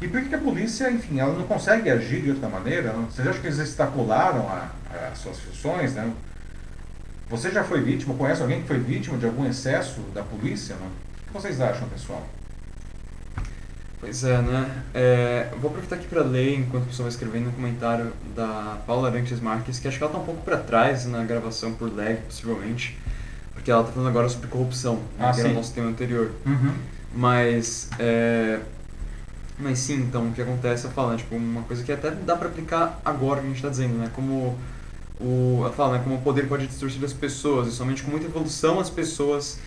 E por que a polícia, enfim, ela não consegue agir de outra maneira? Não? Vocês acham que eles extrapolaram as suas funções? Não? Você já foi vítima, conhece alguém que foi vítima de algum excesso da polícia? Não? O que vocês acham, pessoal? Pois é, né? É, vou aproveitar aqui para ler, enquanto a pessoa vai escrevendo um comentário da Paula Arantes Marques, que acho que ela está um pouco para trás na gravação por lag, possivelmente, porque ela está falando agora sobre corrupção, ah, que sim. era o nosso tema anterior. Uhum. Mas, é, mas sim, então, o que acontece é falando, tipo, uma coisa que até dá para aplicar agora que a gente está dizendo, né? Como o, ela fala, né? Como o poder pode distorcer as pessoas, e somente com muita evolução as pessoas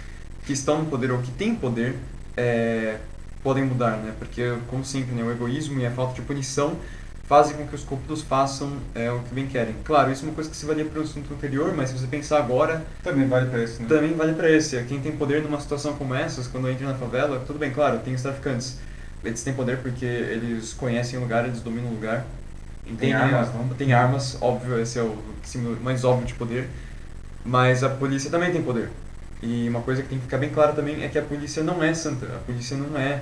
que estão no poder ou que têm poder é, podem mudar, né? Porque, como sempre, né, o egoísmo e a falta de punição fazem com que os corruptos façam é, o que bem querem. Claro, isso é uma coisa que se valia para o assunto anterior, mas se você pensar agora... Também vale para esse, né? Também vale para esse. Quem tem poder numa situação como essa, quando entra na favela, tudo bem, claro, tem os traficantes. Eles têm poder porque eles conhecem o lugar, eles dominam o lugar. Tem, tem armas, não? Tem armas, óbvio, esse é o símbolo mais óbvio de poder. Mas a polícia também tem poder. E uma coisa que tem que ficar bem clara também é que a polícia não é santa. A polícia não é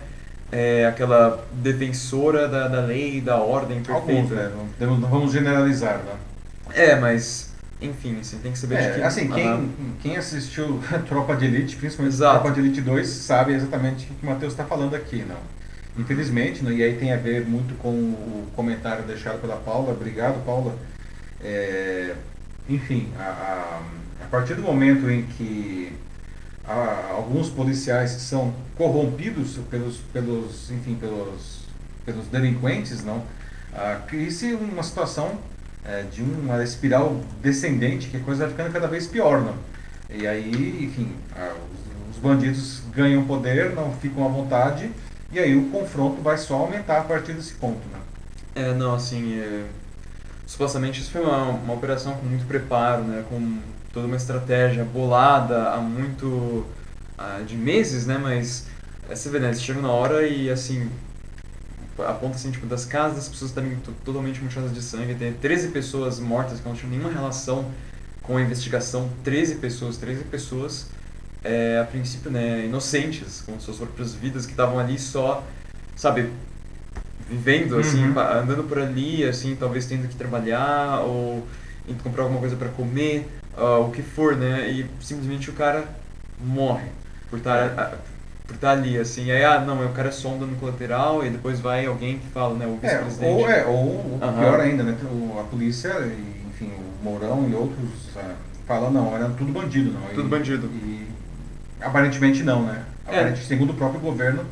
é, aquela defensora da, da lei, da ordem perfeita. Alguns, né? Não, não vamos generalizar, né? É, mas enfim, você tem que saber é, de que... Assim, quem, quem assistiu Tropa de Elite, principalmente Exato. Tropa de Elite 2, sabe exatamente o que o Matheus está falando aqui, não? Infelizmente, né, e aí tem a ver muito com o comentário deixado pela Paula, obrigado Paula. É, enfim, a, a, a partir do momento em que alguns policiais são corrompidos pelos, pelos, enfim, pelos, pelos delinquentes, não, ah, cria-se uma situação é, de uma espiral descendente, que a coisa vai ficando cada vez pior, não. E aí, enfim, os, os bandidos ganham poder, não ficam à vontade, e aí o confronto vai só aumentar a partir desse ponto, né? É, não, assim, é... supostamente isso foi uma, uma operação com muito preparo, né, com toda uma estratégia bolada há muito, uh, de meses, né, mas é, você vê, né, eles chegam na hora e, assim, a ponto, assim, tipo, das casas das pessoas estarem totalmente manchadas de sangue, tem 13 pessoas mortas que não tinham nenhuma relação com a investigação, 13 pessoas, 13 pessoas, é, a princípio, né, inocentes, com suas próprias vidas, que estavam ali só, sabe, vivendo, assim, uhum. andando por ali, assim, talvez tendo que trabalhar ou indo comprar alguma coisa para comer, uh, o que for, né? E simplesmente o cara morre por estar tá, por estar tá ali, assim. Aí, ah, não, o cara é só um dano colateral e depois vai alguém que fala, né, o é, vice-presidente. É, ou, é, ou uhum. pior ainda, né, a polícia, enfim, o Mourão e outros uh, falam, não, era tudo bandido, não. Tudo e, bandido. E aparentemente não, né? É. Aparentemente, é. segundo o próprio governo,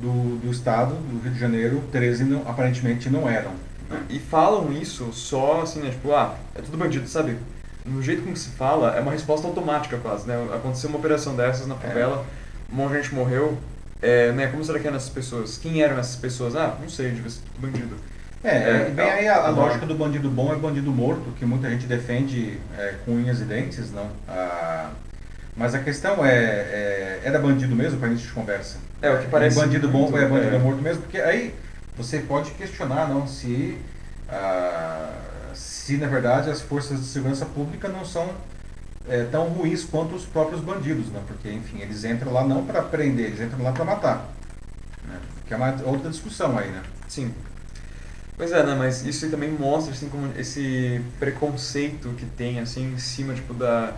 do, do estado, do Rio de Janeiro, 13 não, aparentemente não eram. Né? E falam isso só assim, né? Tipo, ah, é tudo bandido, sabe? No jeito como se fala, é uma resposta automática quase, né? Aconteceu uma operação dessas na favela, é. um monte de gente morreu, é, né? Como será que eram essas pessoas? Quem eram essas pessoas? Ah, não sei, devia ser bandido. É, é, bem aí a, a lógica do bandido bom é bandido morto, que muita gente defende é, com unhas e dentes, não? Ah, mas a questão é, é era bandido mesmo para a gente conversa? É, o que parece. bandido bom é bandido é. morto mesmo, porque aí você pode questionar não se, ah, se na verdade as forças de segurança pública não são é, tão ruins quanto os próprios bandidos, né? porque enfim, eles entram lá não para prender, eles entram lá para matar. Né? Que é uma outra discussão aí, né? Sim. Pois é, né, mas isso também mostra assim como esse preconceito que tem assim em cima tipo da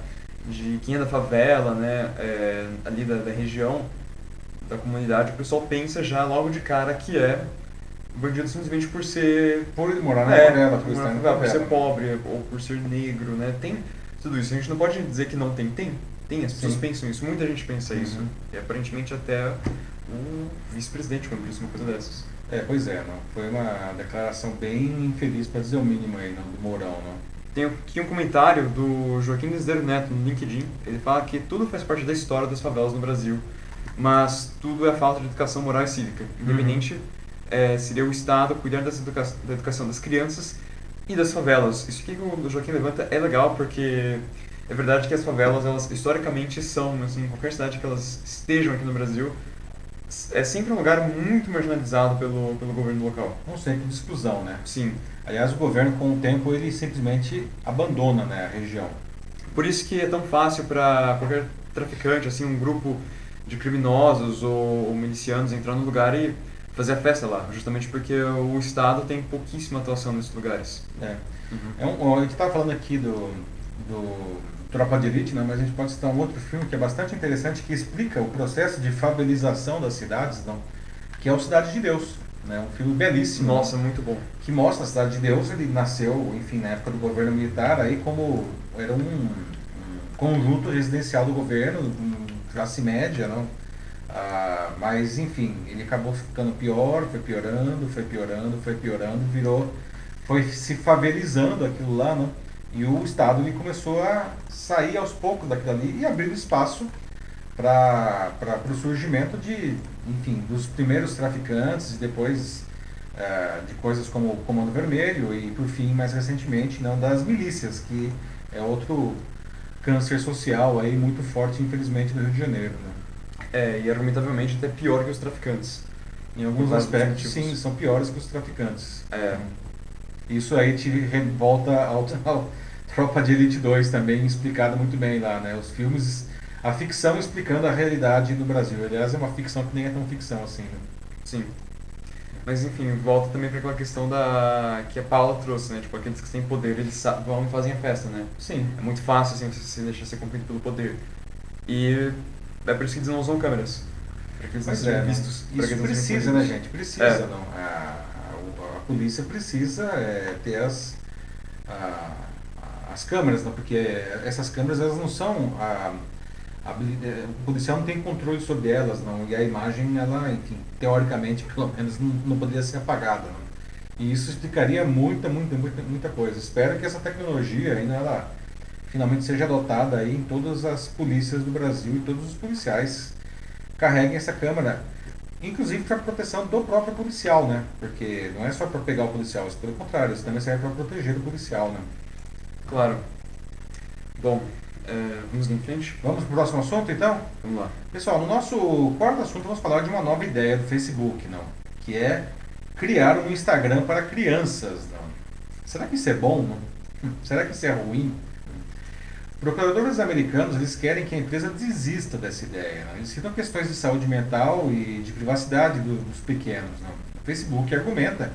de quem é da favela, né, é, ali da, da região, da comunidade, o pessoal pensa já logo de cara que é bandido simplesmente por ser... Por morar na é, favela, por, estar favela, por ser pobre ou por ser negro, né? Tem tudo isso. A gente não pode dizer que não tem. Tem. Tem, as pessoas Sim. pensam isso. Muita gente pensa uhum. isso. E aparentemente até o vice-presidente quando disse uma coisa dessas. É, pois é, não. Foi uma declaração bem infeliz, para dizer o mínimo aí, não, do Mourão, não. Tem aqui um comentário do Joaquim Desdeiro Neto no LinkedIn. Ele fala que tudo faz parte da história das favelas no Brasil, mas tudo é falta de educação moral e cívica. Uhum. Independente, uhum. É, seria o Estado cuidar educa da educação das crianças e das favelas. Isso que o Joaquim levanta é legal porque é verdade que as favelas, elas historicamente são, assim, qualquer cidade que elas estejam aqui no Brasil, é sempre um lugar muito marginalizado pelo, pelo governo local. Um centro de exclusão, né? Sim. Aliás, o governo, com o tempo, ele simplesmente abandona né, a região. Por isso que é tão fácil para qualquer traficante, assim, um grupo de criminosos ou, ou milicianos entrar no lugar e fazer a festa lá, justamente porque o Estado tem pouquíssima atuação nesses lugares. É. Uhum. é um, a gente estava falando aqui do, do Tropa de Elite, né, mas a gente pode citar um outro filme que é bastante interessante, que explica o processo de favelização das cidades, não, que é o Cidade de Deus. Né? Um filme belíssimo. Nossa, muito bom. Que mostra a Cidade de Deus. Ele nasceu, enfim, na época do governo militar, aí como era um, um conjunto residencial do governo, classe média, não? Ah, mas, enfim, ele acabou ficando pior, foi piorando, foi piorando, foi piorando, virou, foi se favelizando aquilo lá, não? E o Estado ele começou a sair aos poucos daquilo ali e abrindo espaço para o surgimento de, enfim, dos primeiros traficantes e depois uh, de coisas como o Comando Vermelho e, por fim, mais recentemente, não das milícias, que é outro câncer social aí muito forte, infelizmente, no Rio de Janeiro. Né? É, e argumentavelmente até pior que os traficantes. Em alguns aspectos, sim, são piores que os traficantes. É. Isso aí te volta ao, ao Tropa de Elite 2 também, explicado muito bem lá, né? Os filmes a ficção explicando a realidade do Brasil. Aliás, é uma ficção que nem é tão ficção assim. Né? Sim. Mas enfim, volta também para aquela questão da que a Paula trouxe, né? Tipo, aqueles que têm poder, eles vão e fazem a festa, né? Sim. É muito fácil assim você se deixar ser cumprido pelo poder. E é por isso que eles não usam câmeras. Para que eles não sejam é, vistos. Isso precisa, né, gente? Precisa, é. não. A, a, a, polícia precisa é, ter as a, as câmeras, não? Porque essas câmeras elas não são a, é, o policial não tem controle sobre elas, não, e a imagem, ela, enfim, teoricamente, pelo menos, não, não poderia ser apagada. Não. E isso explicaria muita, muita, muita, muita coisa. Espero que essa tecnologia ainda ela finalmente seja adotada aí em todas as polícias do Brasil e todos os policiais carreguem essa câmera. inclusive para proteção do próprio policial, né? Porque não é só para pegar o policial, isso pelo contrário, isso também serve para proteger o policial, né? Claro. Bom, é, vamos em frente? Vamos para o próximo assunto, então? Vamos lá. Pessoal, no nosso quarto assunto vamos falar de uma nova ideia do Facebook, não? Que é criar um Instagram para crianças, não? Será que isso é bom? Não? Será que isso é ruim? Procuradores americanos eles querem que a empresa desista dessa ideia. Não? Eles citam questões de saúde mental e de privacidade dos pequenos. Não? O Facebook argumenta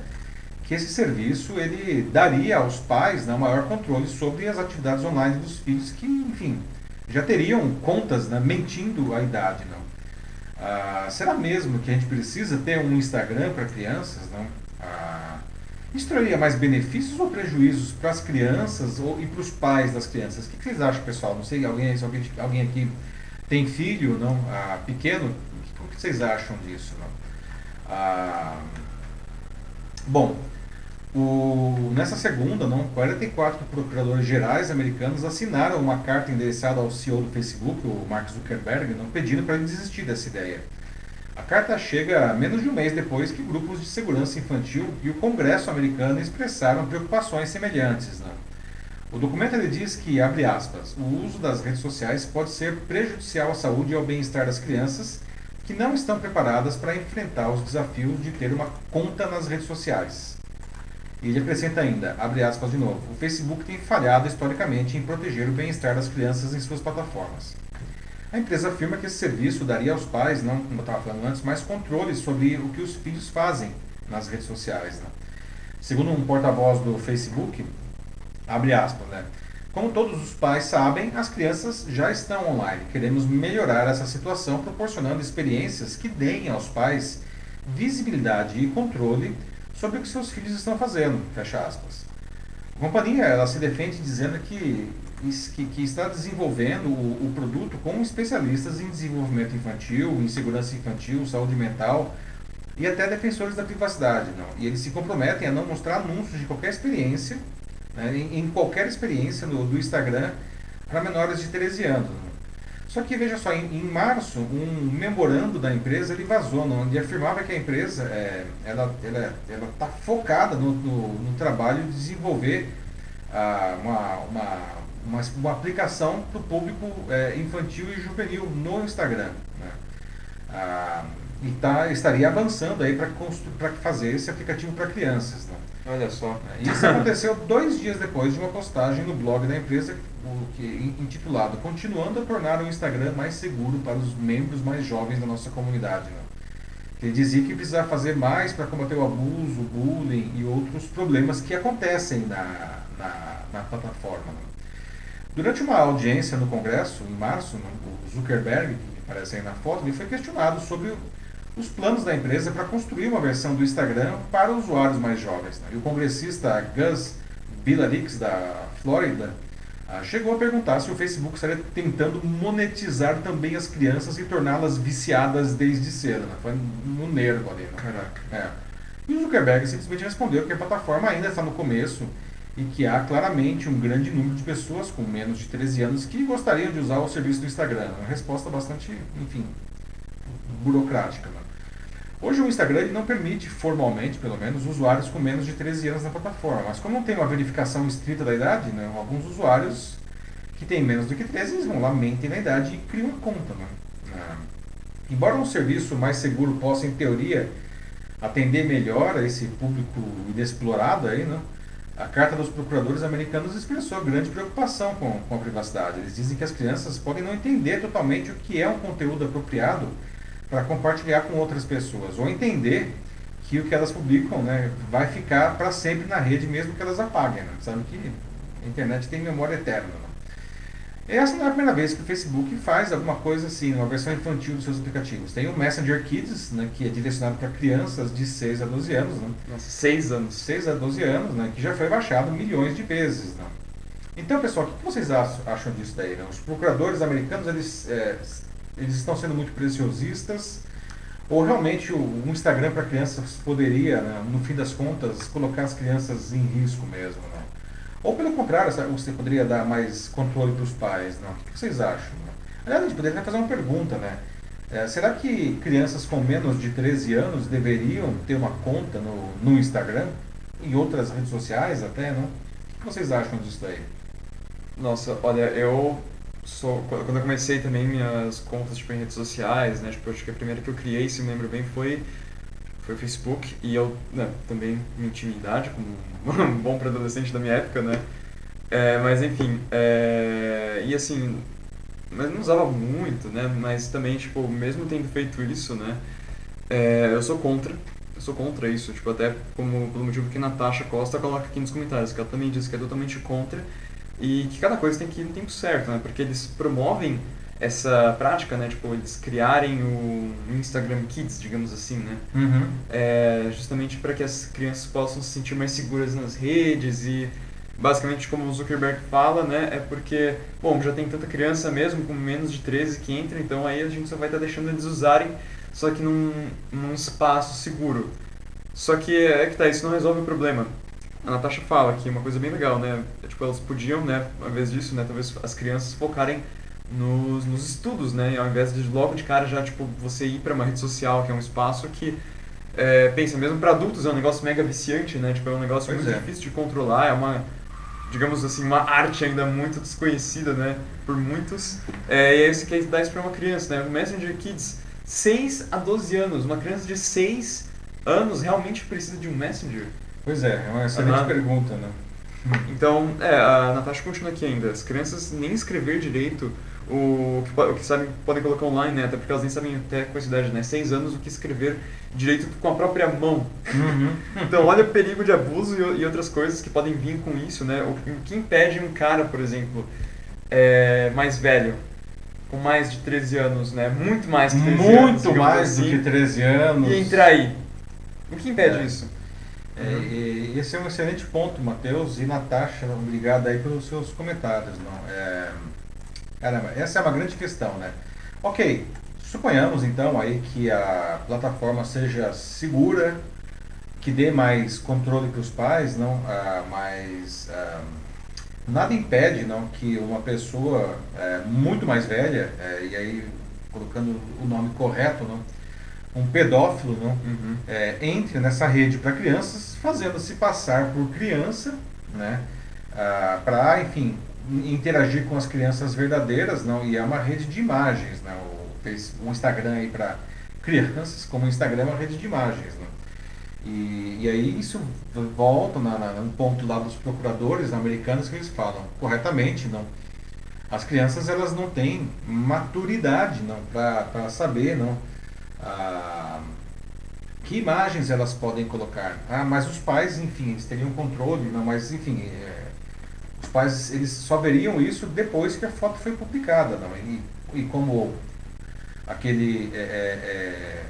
que esse serviço ele daria aos pais né, maior controle sobre as atividades online dos filhos que, enfim, já teriam contas né, mentindo a idade. Não? Ah, será mesmo que a gente precisa ter um Instagram para crianças? Não? Ah, isso traria mais benefícios ou prejuízos para as crianças ou, e para os pais das crianças? O que, vocês acham, pessoal? Não sei, alguém, alguém, alguém aqui tem filho não ah, pequeno? O que, vocês acham disso? Não? Ah, bom, o, nessa segunda, não, 44 procuradores gerais americanos assinaram uma carta endereçada ao CEO do Facebook, o Mark Zuckerberg, não, pedindo para ele desistir dessa ideia. A carta chega menos de um mês depois que grupos de segurança infantil e o Congresso americano expressaram preocupações semelhantes. Não. O documento ele diz que, abre aspas, o uso das redes sociais pode ser prejudicial à saúde e ao bem-estar das crianças que não estão preparadas para enfrentar os desafios de ter uma conta nas redes sociais. E ele acrescenta ainda, abre aspas de novo, o Facebook tem falhado historicamente em proteger o bem-estar das crianças em suas plataformas. A empresa afirma que esse serviço daria aos pais, não como eu estava falando antes, mais controle sobre o que os filhos fazem nas redes sociais. Né? Segundo um porta-voz do Facebook, abre aspas, né? Como todos os pais sabem, as crianças já estão online. Queremos melhorar essa situação proporcionando experiências que deem aos pais visibilidade e controle sobre o que seus filhos estão fazendo, fecha aspas. A companhia ela se defende dizendo que, que, que está desenvolvendo o, o, produto com especialistas em desenvolvimento infantil, em segurança infantil, saúde mental e até defensores da privacidade. Não? E eles se comprometem a não mostrar anúncios de qualquer experiência, né, em, em, qualquer experiência no, do Instagram para menores de 13 anos. Não? Só que veja só, em, em, março, um memorando da empresa ele vazou, onde afirmava que a empresa é, ela está focada no, no, no, trabalho de desenvolver ah, uma, uma, uma, uma, aplicação para o público é, infantil e juvenil no Instagram. Né? Ah, e tá, estaria avançando aí para fazer esse aplicativo para crianças. Né? Olha só. Isso aconteceu dois dias depois de uma postagem no blog da empresa que, intitulado Continuando a tornar o Instagram mais seguro para os membros mais jovens da nossa comunidade. Né? Ele dizia que precisava fazer mais para combater o abuso, o bullying e outros problemas que acontecem na, na, na plataforma. Né? Durante uma audiência no Congresso, em março, o Zuckerberg, que aparece aí na foto, ele foi questionado sobre os planos da empresa para construir uma versão do Instagram para usuários mais jovens. Né? E o congressista Gus Bilarix, da Flórida, ah, chegou a perguntar se o Facebook estaria tentando monetizar também as crianças e torná-las viciadas desde cedo. Né? Foi no nervo ali. Né? Caraca. É. E o Zuckerberg simplesmente respondeu que a plataforma ainda está no começo e que há claramente um grande número de pessoas com menos de 13 anos que gostariam de usar o serviço do Instagram. Uma resposta bastante, enfim, burocrática. Né? Hoje o Instagram não permite, formalmente pelo menos, usuários com menos de 13 anos na plataforma. Mas como não tem uma verificação estrita da idade, né, alguns usuários que têm menos do que 13 eles vão lá, mentem na idade e criam uma conta. Né? Ah. Embora um serviço mais seguro possa, em teoria, atender melhor a esse público inexplorado, aí, né, a Carta dos Procuradores Americanos expressou grande preocupação com, com a privacidade. Eles dizem que as crianças podem não entender totalmente o que é um conteúdo apropriado para compartilhar com outras pessoas, ou entender que o que elas publicam né, vai ficar para sempre na rede, mesmo que elas apaguem. Né? Sabe que a internet tem memória eterna. Né? Essa não é a primeira vez que o Facebook faz alguma coisa assim, uma versão infantil dos seus aplicativos. Tem o Messenger Kids, né, que é direcionado para crianças de 6 a 12 anos. Né? Nossa, 6 anos. 6 a 12 anos, né, que já foi baixado milhões de vezes. Né? Então, pessoal, o que vocês acham disso daí? Né? Os procuradores americanos, eles é, eles estão sendo muito preciosistas, ou realmente um Instagram para crianças poderia, né, no fim das contas, colocar as crianças em risco mesmo, né? Ou pelo contrário, você poderia dar mais controle para os pais, não? O que vocês acham? Né? Aliás, a gente poderia fazer uma pergunta, né? É, será que crianças com menos de 13 anos deveriam ter uma conta no, no Instagram? e outras redes sociais até, não? O que vocês acham disso daí? Nossa, olha, eu sou quando eu comecei também minhas contas tipo, em redes sociais, né? Tipo, acho que a primeira que eu criei, se me lembro bem, foi foi o Facebook e eu né, também minha intimidade como um bom pré-adolescente da minha época, né? É, mas enfim, é, e assim, mas não usava muito, né? Mas também, tipo, mesmo tendo feito isso, né? É, eu sou contra eu sou contra isso, tipo, até como pelo motivo que Natasha Costa coloca aqui nos comentários, que ela também diz que é totalmente contra e que cada coisa tem que ir no tempo certo, né? Porque eles promovem essa prática, né? Tipo, eles criarem o Instagram Kids, digamos assim, né? Uhum. É, justamente para que as crianças possam se sentir mais seguras nas redes e basicamente como o Zuckerberg fala, né? É porque, bom, já tem tanta criança mesmo com menos de 13 que entra, então aí a gente só vai estar tá deixando eles usarem só que num, num espaço seguro. Só que é que tá, isso não resolve o problema. A Natasha fala que uma coisa bem legal, né? É, tipo, elas podiam, né, ao invés disso, né, talvez as crianças focarem nos, nos estudos, né? Ao invés de logo de cara já, tipo, você ir para uma rede social, que é um espaço que, é, pensa, mesmo para adultos é um negócio mega viciante, né? Tipo, é um negócio pois muito é. difícil de controlar, é uma, digamos assim, uma arte ainda muito desconhecida, né? Por muitos. É, e aí você quer dar isso para uma criança, né? O Messenger Kids 6 a 12 anos. Uma criança de 6 anos realmente precisa de um Messenger? Pois é, é uma excelente pergunta, né? Então, é, a Natasha continua aqui ainda. As crianças nem escrever direito o que, o que sabem podem colocar online, né? Até porque elas nem sabem até com essa idade, né? 6 anos o que escrever direito com a própria mão. Uhum. então, olha o perigo de abuso e, e, outras coisas que podem vir com isso, né? O, o que impede um cara, por exemplo, é, mais velho com mais de 13 anos, né? Muito mais que 13 Muito anos. Muito mais assim, do que 13 anos. E entrar aí. O que impede é. isso? É, esse é um excelente ponto, Matheus e Natasha, obrigado aí pelos seus comentários. Não? É, caramba, essa é uma grande questão, né? Ok, suponhamos então aí que a plataforma seja segura, que dê mais controle para os pais, não? Ah, mais... Ah, nada impede não que uma pessoa é, muito mais velha é, e aí colocando o nome correto não um pedófilo não uhum. é, entre nessa rede para crianças fazendo se passar por criança né ah, para enfim interagir com as crianças verdadeiras não? E é uma rede de imagens fez um Instagram aí para crianças como o Instagram é uma rede de imagens não e, e aí isso volta na, na, no ponto lá dos procuradores americanos que eles falam corretamente, não. As crianças elas não têm maturidade não? Para saber não? Ah, que imagens elas podem colocar. Ah, mas os pais, enfim, eles teriam controle, não, mas enfim, é, pais eles só veriam isso depois que a foto foi publicada, não. E, e como aquele é, é, é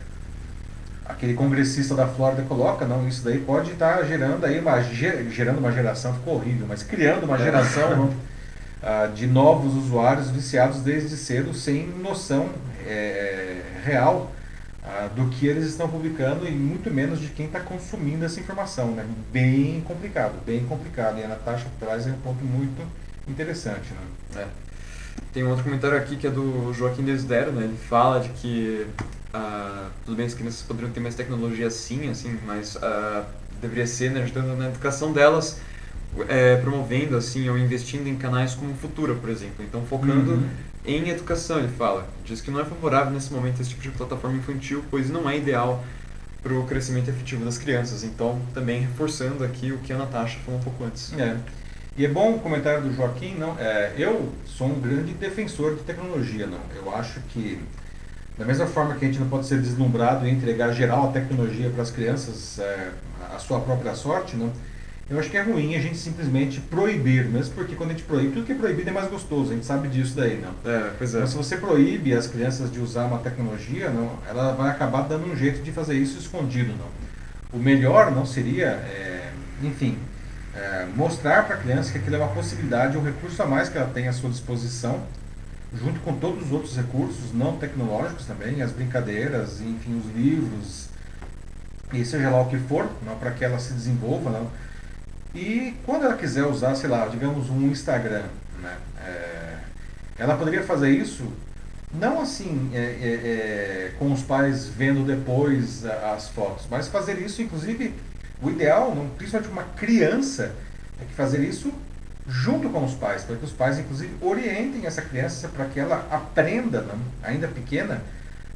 aquele congressista da Flórida coloca, não, isso daí pode estar gerando aí uma, gerando uma geração, ficou horrível, mas criando uma é. geração não, uh, de novos usuários viciados desde cedo, sem noção é, real uh, do que eles estão publicando e muito menos de quem está consumindo essa informação. Né? Bem complicado, bem complicado. E a Natasha traz um ponto muito interessante. Né? É. Tem um outro comentário aqui que é do Joaquim Desdero, né? ele fala de que Uh, tudo bem, as crianças poderiam ter mais tecnologia sim, assim, mas uh, deveria ser né, ajudando na educação delas, é, promovendo assim ou investindo em canais como Futura, por exemplo. Então focando uhum. em educação, ele fala. Diz que não é favorável nesse momento esse tipo de plataforma infantil, pois não é ideal para o crescimento efetivo das crianças. Então também reforçando aqui o que a Natasha falou um pouco antes. É. E é bom o comentário do Joaquim, não? É, eu sou um grande defensor de tecnologia, não? Eu acho que da mesma forma que a gente não pode ser deslumbrado e entregar geral a tecnologia para as crianças, é, a sua própria sorte, não? Eu acho que é ruim a gente simplesmente proibir, mesmo porque quando a gente proíbe, tudo que é proibido é mais gostoso, a gente sabe disso daí, não? É, pois é. Mas se você proíbe as crianças de usar uma tecnologia, não, ela vai acabar dando um jeito de fazer isso escondido, não? O melhor não seria, é, enfim, é, mostrar para a criança que aquilo é uma possibilidade, um recurso a mais que ela tem à sua disposição, junto com todos os outros recursos não tecnológicos também, as brincadeiras, enfim, os livros, e seja lá o que for, para que ela se desenvolva. Não? E quando ela quiser usar, sei lá, digamos, um Instagram, né? É, ela poderia fazer isso não assim é, é, é, com os pais vendo depois as fotos, mas fazer isso, inclusive, o ideal, principalmente uma criança, é que fazer isso junto com os pais, para que os pais, inclusive, orientem essa criança para que ela aprenda, não, ainda pequena,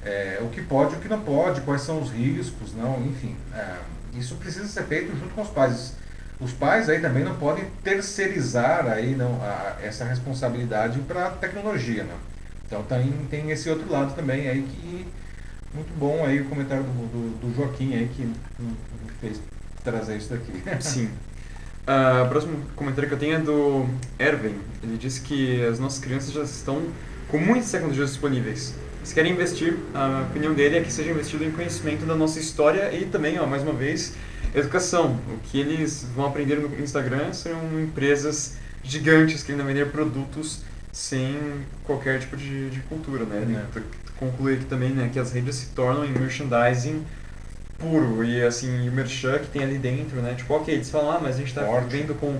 é, o que pode e o que não pode, quais são os riscos, não, enfim. É, isso precisa ser feito junto com os pais. Os pais aí também não podem terceirizar aí não, a, essa responsabilidade para a tecnologia, não. Então tem, tem esse outro lado também aí que muito bom aí o comentário do, do, do Joaquim aí que me fez trazer isso daqui. Sim. Uh, o próximo comentário que eu tenho é do Erwin. Ele disse que as nossas crianças já estão com muitas tecnologias disponíveis. Eles querem investir, a opinião dele é que seja investido em conhecimento da nossa história e também, ó, mais uma vez, educação. O que eles vão aprender no Instagram são empresas gigantes que ainda vender produtos sem qualquer tipo de, de cultura, né? É. conclui aqui também né, que as redes se tornam em merchandising puro e assim, o merchan que tem ali dentro, né? Tipo, ok, eles falam, ah, mas a gente está vendo com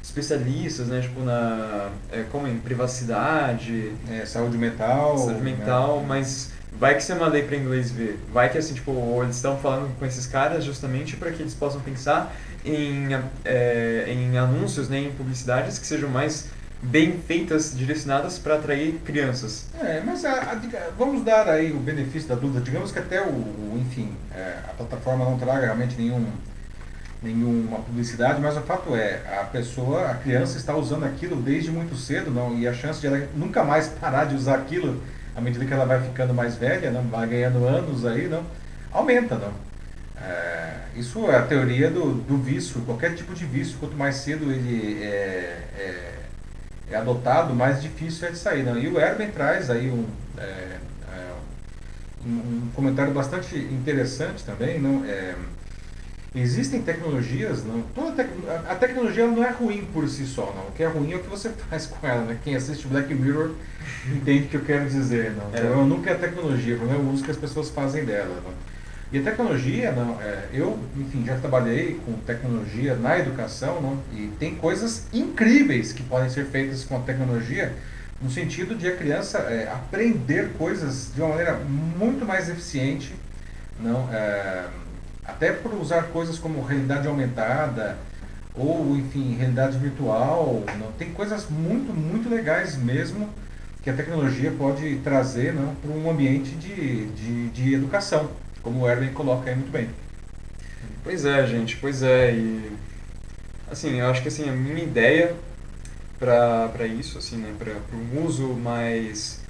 especialistas, né? Tipo, na, é, como em privacidade... É, saúde mental... Saúde mental, né? mas vai que você uma lei para inglês ver. Vai que, assim, tipo, eles estão falando com esses caras justamente para que eles possam pensar em, é, em anúncios, né? Em publicidades que sejam mais bem feitas, direcionadas para atrair crianças. É, mas a, a, vamos dar aí o benefício da dúvida. Digamos que até o, o enfim, é, a plataforma não traga realmente nenhum, nenhuma publicidade, mas o fato é, a pessoa, a criança está usando aquilo desde muito cedo, não, e a chance de ela nunca mais parar de usar aquilo à medida que ela vai ficando mais velha, não, vai ganhando anos aí, não, aumenta, não. É, isso é a teoria do, do vício, qualquer tipo de vício, quanto mais cedo ele é, é é adotado, mais difícil é de sair. Né? E o Erben traz aí um, é, é, um, comentário bastante interessante também. Não? Existem tecnologias, não, toda tec, a tecnologia não é ruim por si só, não. o que é ruim é o que você faz com ela. Né? Quem assiste Black Mirror entende o que eu quero dizer. Não? É. Então, nunca é tecnologia, o problema é o uso que as pessoas fazem dela. Não? E a tecnologia, não, é, eu, enfim, já trabalhei com tecnologia na educação, não, e tem coisas incríveis que podem ser feitas com a tecnologia, no sentido de a criança é, aprender coisas de uma maneira muito mais eficiente, não, é, até por usar coisas como realidade aumentada ou, enfim, realidade virtual. Não, tem coisas muito, muito legais mesmo que a tecnologia pode trazer não, para um ambiente de, de, de educação como o Erwin coloca aí muito bem. Pois é, gente, pois é. E assim, eu acho que assim, a minha ideia para isso, assim, né, para um uso mais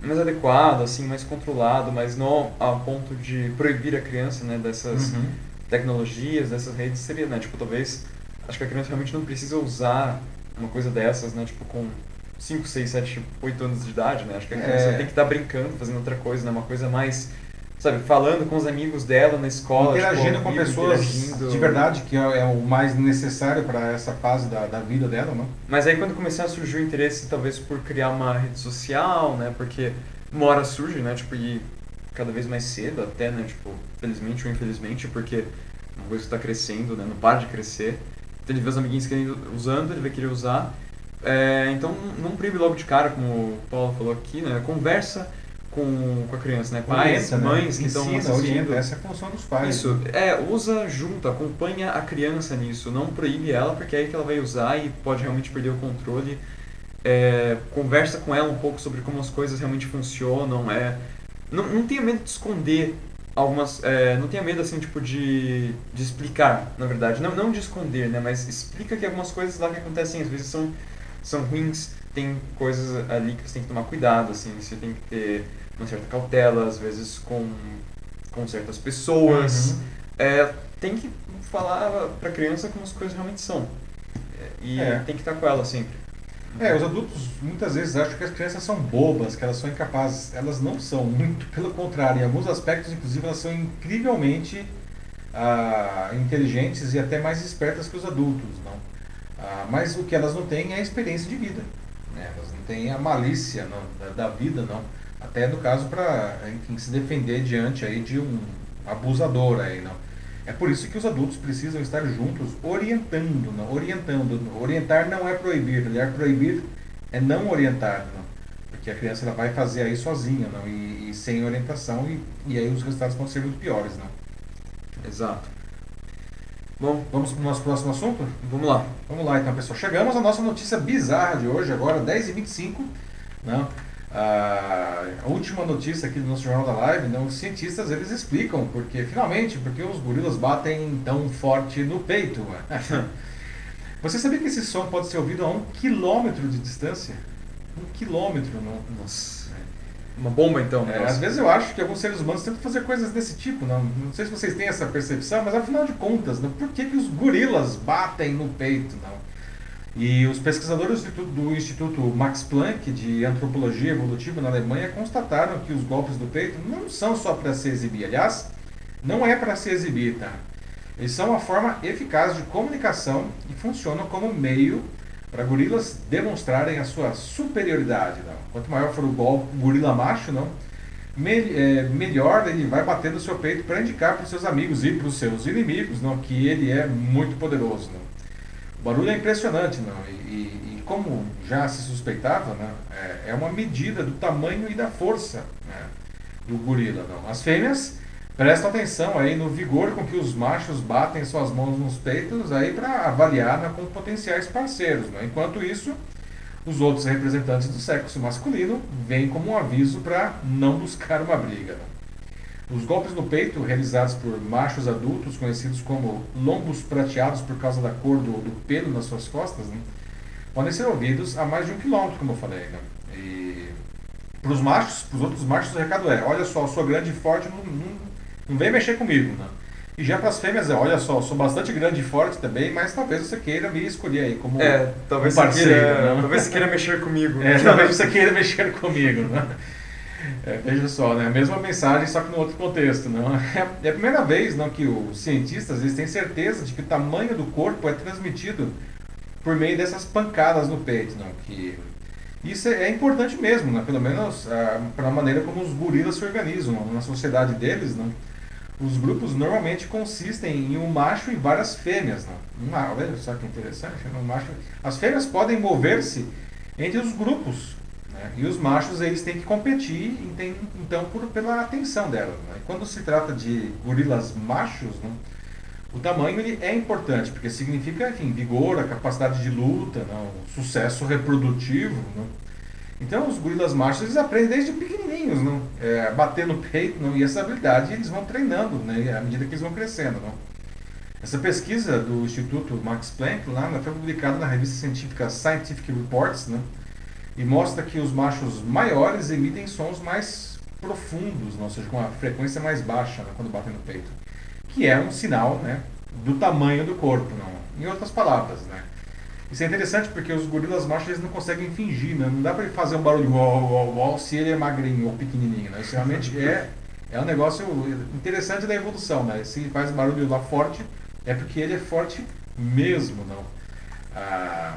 mais adequado, assim, mais controlado, mas não a ponto de proibir a criança, né, dessas uhum. tecnologias, dessas redes, seria, né, tipo, talvez, acho que a criança realmente não precisa usar uma coisa dessas, né, tipo, com 5, 6, 7, 8 anos de idade, né, acho que a criança é. tem que estar tá brincando, fazendo outra coisa, né, uma coisa mais sabe, falando com os amigos dela na escola. Interagindo tipo, com pessoas interagindo. de verdade, que é, é, o mais necessário para essa fase da, da vida dela, não? Mas aí quando começar a surgir o interesse, talvez por criar uma rede social, né, porque uma hora surge, né, tipo, e cada vez mais cedo até, né, tipo, felizmente ou infelizmente, porque uma coisa está crescendo, né, não para de crescer. Então ele vê os amiguinhos querendo, usando, ele vai querer usar. É, então não proíbe logo de cara, como o Paulo falou aqui, né, conversa com, com a criança, né? Pais, Orienta, mães né? que estão assistindo. Essa é a função dos pais. Isso, né? é, usa junto, acompanha a criança nisso, não proíbe ela, porque é aí que ela vai usar e pode realmente perder o controle. É, conversa com ela um pouco sobre como as coisas realmente funcionam, é, não, não tenha medo de esconder algumas, é, não tenha medo assim, tipo, de, de explicar, na verdade, não, não de esconder, né, mas explica que algumas coisas lá que acontecem às vezes são, são ruins, tem coisas ali que você tem que tomar cuidado, assim, você tem que ter uma certa cautela, às vezes com, com certas pessoas. Uhum. É, tem que falar para a criança como as coisas realmente são. É, e é. tem que estar com ela sempre. É, os adultos muitas vezes acham que as crianças são bobas, que elas são incapazes. Elas não são, muito pelo contrário. Em alguns aspectos, inclusive, elas são incrivelmente ah, inteligentes e até mais espertas que os adultos. Não? Ah, mas o que elas não têm é a experiência de vida. Né? Elas não têm a malícia não, da, da vida, não até no caso para se defender diante aí de um abusador aí, não. É por isso que os adultos precisam estar juntos orientando, não, orientando. Orientar não é proibir, aliás, proibir é não orientar, não. Porque a criança ela vai fazer aí sozinha, não? E, e sem orientação, e, e aí os resultados vão ser muito piores, não? Exato. Bom, Vamos para o nosso próximo assunto? vamos lá. Vamos lá então, pessoal. Chegamos à nossa notícia bizarra de hoje, agora 10h25. Né? A última notícia aqui do nosso Jornal da Live, né? os cientistas eles explicam porque, finalmente, porque os gorilas batem tão forte no peito. Você sabia que esse som pode ser ouvido a um quilômetro de distância? Um quilômetro, não? Nossa. Uma bomba então, É, às vezes eu acho que alguns seres humanos tentam fazer coisas desse tipo, não, não sei se vocês têm essa percepção, mas afinal de contas, não, por que, que os gorilas batem no peito? Não? E os pesquisadores do Instituto, Max Planck de Antropologia Evolutiva na Alemanha constataram que os golpes do peito não são só para se exibir, aliás, não é para se exibir, tá? Eles são uma forma eficaz de comunicação e funcionam como meio para gorilas demonstrarem a sua superioridade. Não? Quanto maior for o golpe, gorila macho, não, me- é, melhor ele vai bater no seu peito para indicar para os seus amigos e para os seus inimigos não, que ele é muito poderoso. Não? O barulho é impressionante, não? E, e- e como já se suspeitava, né, é, é uma medida do tamanho e da força né, do gorila. Não? As fêmeas prestam atenção aí no vigor com que os machos batem suas mãos nos peitos aí para avaliar né, como potenciais parceiros. Né? Enquanto isso, os outros representantes do sexo masculino veem como um aviso para não buscar uma briga. né? Os golpes no peito, realizados por machos adultos, conhecidos como lombos prateados por causa da cor do, do pelo nas suas costas, né, podem ser ouvidos a mais de um quilômetro, como eu falei. Né? E para os machos, para os outros machos, o recado é: olha só, eu sou grande e forte, não, não, não vem mexer comigo. Né? E já para as fêmeas é: olha só, eu sou bastante grande e forte também, mas talvez você queira me escolher aí como É, talvez, um você parceiro. queira, né? talvez você queira mexer comigo. É, talvez você queira mexer comigo, né? É, veja só, né? A mesma mensagem, só que no outro contexto, não? É, é a primeira vez não, que os cientistas eles têm certeza de que o tamanho do corpo é transmitido por meio dessas pancadas no peito, não? Que isso é, é importante mesmo, né? Pelo menos para a maneira como os gorilas se organizam não? na sociedade deles, não? Os grupos normalmente consistem em um macho e várias fêmeas, não? Uma, olha só que interessante, né? um macho. As fêmeas podem mover-se entre os grupos, né? E os machos eles têm que competir tem- então por, pela atenção delas. né? Quando se trata de gorilas machos, né? o tamanho ele é importante porque significa enfim vigor, a capacidade de luta, né? o sucesso reprodutivo. né? Então os gorilas machos eles aprendem desde pequenininhos, não? É, bater no peito, e essa habilidade eles vão treinando, né? à medida que eles vão crescendo. Essa pesquisa do Instituto Max Planck lá, foi publicada na revista científica Scientific Reports? E mostra que os machos maiores emitem sons mais profundos, não? ou seja, com uma frequência mais baixa né, quando batem no peito, que é um sinal né, do tamanho do corpo, não? em outras palavras. Né? Isso é interessante porque os gorilas machos eles não conseguem fingir, né? não dá para ele fazer um barulho uau, uau, uau, se ele é magrinho ou pequenininho. Né? Isso realmente é, é um negócio interessante da evolução. Né? Se ele faz barulho lá forte, é porque ele é forte mesmo. Não? Ah,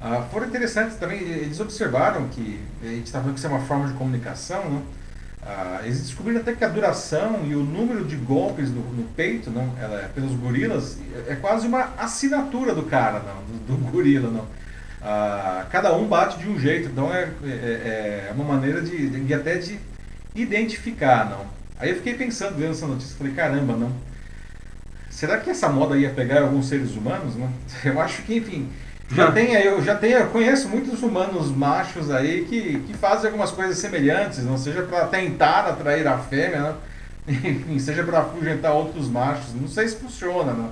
ah, foram interessantes também, eles observaram que, a gente está falando que isso é uma forma de comunicação, né? Ah, eles descobriram até que a duração e o número de golpes no, no peito, não, ela, é pelos gorilas, é, é quase uma assinatura do cara, não, do, do gorila. Não. Ah, cada um bate de um jeito, então é, é, é uma maneira de, de até de identificar. Não. Aí eu fiquei pensando, vendo essa notícia, falei, caramba, não. Será que essa moda ia pegar alguns seres humanos? Não? Eu acho que, enfim, já tem, eu já tenho, eu conheço muitos humanos machos aí que, que fazem algumas coisas semelhantes, não seja para tentar atrair a fêmea, né? enfim, seja para afugentar outros machos. Não sei se funciona, não.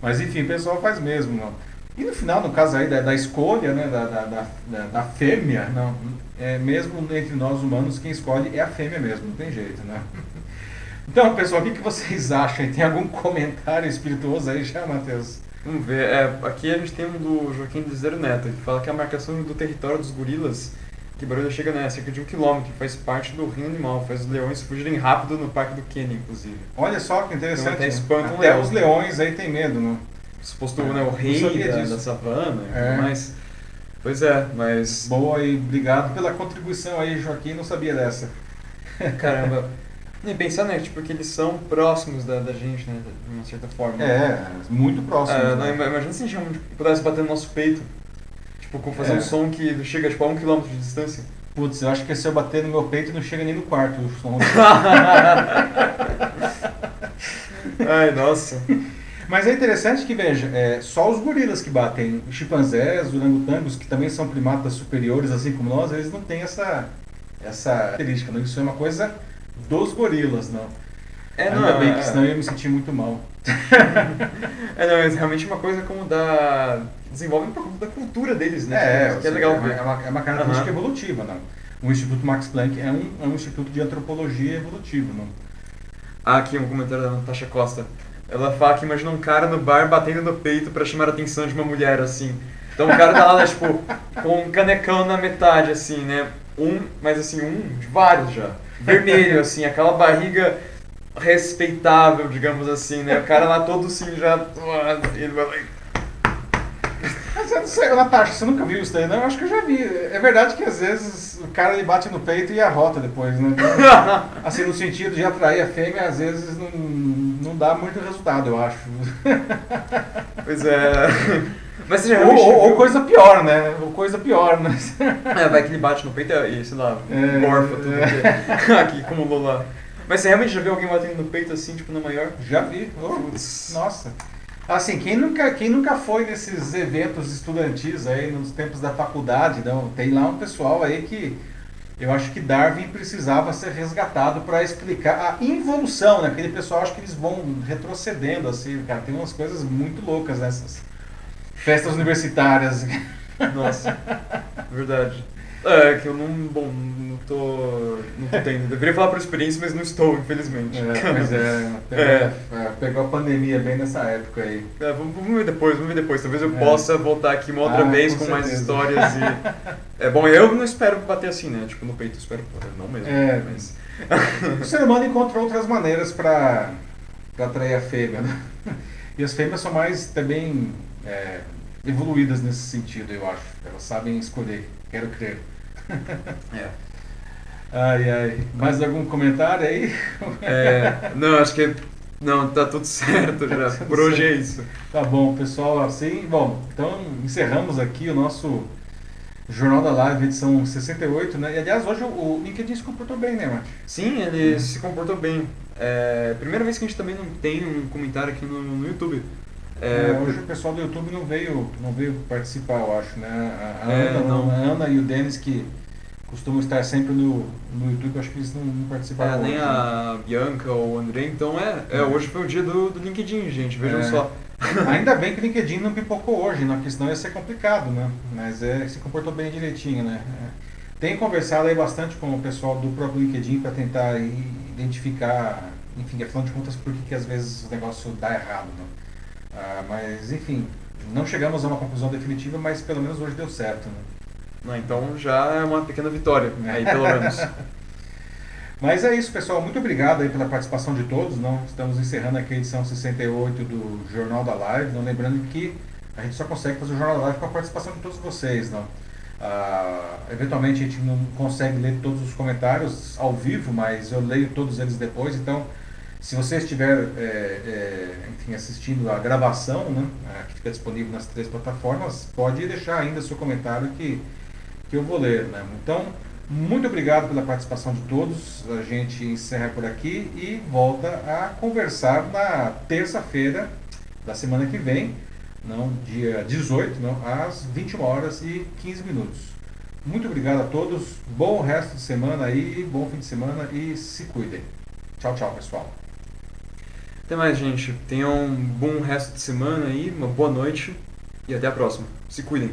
Mas enfim, o pessoal faz mesmo, não. E no final, no caso aí da, da escolha, né, da, da, da, da- fêmea, não, é mesmo entre nós humanos quem escolhe é a fêmea mesmo, não tem jeito, né? Então, pessoal, o que, que vocês acham? Tem algum comentário espirituoso aí já, Matheus? Vamos ver, é, aqui a gente tem um do Joaquim Desidero Neto, que fala que a marcação do território dos gorilas, que Barulho chega né, a cerca de um quilômetro, faz parte do reino animal, faz os leões fugirem rápido no parque do Quênia, inclusive. Olha só que interessante. Então até Até leão. os leões aí tem medo, né? Suposto É, né, o rei da, da savana e É. tudo mais. Pois é, mas. Boa e obrigado pela contribuição aí, Joaquim. Não sabia dessa. Caramba. E pensar, né, tipo, que eles são próximos da, da gente, né, de uma certa forma. É, muito próximo. Ah, né? imagina se a gente realmente pudesse bater no nosso peito. Tipo, Tipo, fazer É. um som que chega tipo, a um quilômetro de distância. Putz, eu acho que se eu bater no meu peito não chega nem no quarto o som. Ai, nossa. Mas é interessante que, veja, é, só os gorilas que batem. Chimpanzés, orangotangos, que também são primatas superiores, assim como nós, eles não têm essa, essa característica. Não? Isso é uma coisa dos gorilas, não. É, Ainda não, bem é, que senão eu ia me sentir muito mal. é, não, mas realmente é uma coisa como da. desenvolve por conta da cultura deles, né? É, que é legal é, uma, é uma- é uma característica Aham. evolutiva, não. O Instituto Max Planck é um, é um instituto de antropologia evolutiva, não. Ah, aqui um comentário da Natasha Costa. Ela fala que imagina um cara no bar batendo no peito pra chamar a atenção de uma mulher, assim. Então o cara tá lá, né, tipo, com um canecão na metade, assim, né? Um, mas assim, um de vários já. Vermelho, assim, aquela barriga respeitável, digamos assim, né? O cara lá todo assim já. Ele vai lá e. Mas eu não sei, Natasha, você nunca viu isso daí, não? Eu acho que eu já vi. É verdade que às vezes o cara ele bate no peito e arrota depois, né? Então, assim, no sentido de atrair a fêmea, às vezes não, não dá muito resultado, eu acho. Pois é. Mas você já Ou, ou- coisa pior, né? Ou coisa pior, né? É, vai que ele bate no peito e, sei lá, É, morfa tudo é. aqui acumulou lá. Mas você realmente já viu alguém batendo no peito assim, tipo, na maior? Já vi. Oh, nossa. Assim, quem nunca, quem nunca foi nesses eventos estudantis aí nos tempos da faculdade, não? Tem lá um pessoal aí que eu acho que Darwin precisava ser resgatado para explicar a involução, né? Aquele pessoal acho que eles vão retrocedendo assim, cara, tem umas coisas muito loucas nessas festas universitárias. Nossa, verdade. É, que eu não, bom, não tô, não tô tendo. Deveria falar por experiência, mas não estou, infelizmente. É, pois é, pegou, É. é, pegou a pandemia bem nessa época aí. É, vamos, vamos ver depois, vamos ver depois. Talvez eu É. possa voltar aqui uma outra Ah, vez com com, mais histórias e... É bom, eu não espero bater assim, né? Tipo, no peito, eu espero... Não mesmo, É. mas... O ser humano encontrou outras maneiras para atrair a fêmea. Né? E as fêmeas são mais também é, evoluídas nesse sentido, eu acho. Elas sabem escolher, quero crer. É. Ai, ai. Mais algum comentário aí? É, não, acho que... Não, tá tudo certo já. tudo Por hoje é certo. isso. Tá bom, pessoal. Assim, bom, então encerramos aqui o nosso Jornal da Live, edição 68, né? E aliás, hoje o- LinkedIn se comportou bem, né, Mati? Sim, ele se comportou bem. É, primeira vez que a gente também não tem um comentário aqui no, no YouTube. É, É, hoje o pessoal do YouTube não veio, não veio participar, eu acho, né? A, É, Ana, não. a Ana e o Denis, que costumam estar sempre no, no YouTube, acho que eles não, não É, participaram nem hoje. né? a Bianca ou o André, então é, é, hoje foi o dia do, do LinkedIn, gente, vejam É. só. Ainda bem que o LinkedIn não pipocou hoje, né? Porque senão ia ser complicado, né? Mas é, se comportou bem direitinho, né? É. Tenho conversado aí bastante com o pessoal do próprio LinkedIn para tentar identificar, enfim, afinal de contas, por que, que às vezes o negócio dá errado, né? Ah, mas, enfim, não chegamos a uma conclusão definitiva, mas pelo menos hoje deu certo, né? Não, então já é uma pequena vitória, aí pelo menos. Mas é isso, pessoal. Muito obrigado aí pela participação de todos. Não estamos encerrando aqui a edição 68 do Jornal da Live. Não lembrando que a gente só consegue fazer o Jornal da Live com a participação de todos vocês, não. Ah, eventualmente a gente não consegue ler todos os comentários ao vivo, mas eu leio todos eles depois. Então, se você estiver é, é, enfim, assistindo a gravação, né, que fica disponível nas três plataformas, pode deixar ainda seu comentário que que eu vou ler. Né? Então, muito obrigado pela participação de todos. A gente encerra por aqui e volta a conversar na terça-feira da semana que vem, não, dia 18, não, às 21 horas e 15 minutos. Muito obrigado a todos. Bom resto de semana aí, bom fim de semana e se cuidem. Tchau, tchau, pessoal. Até mais, gente. Tenham um bom resto de semana aí, uma boa noite e até a próxima. Se cuidem.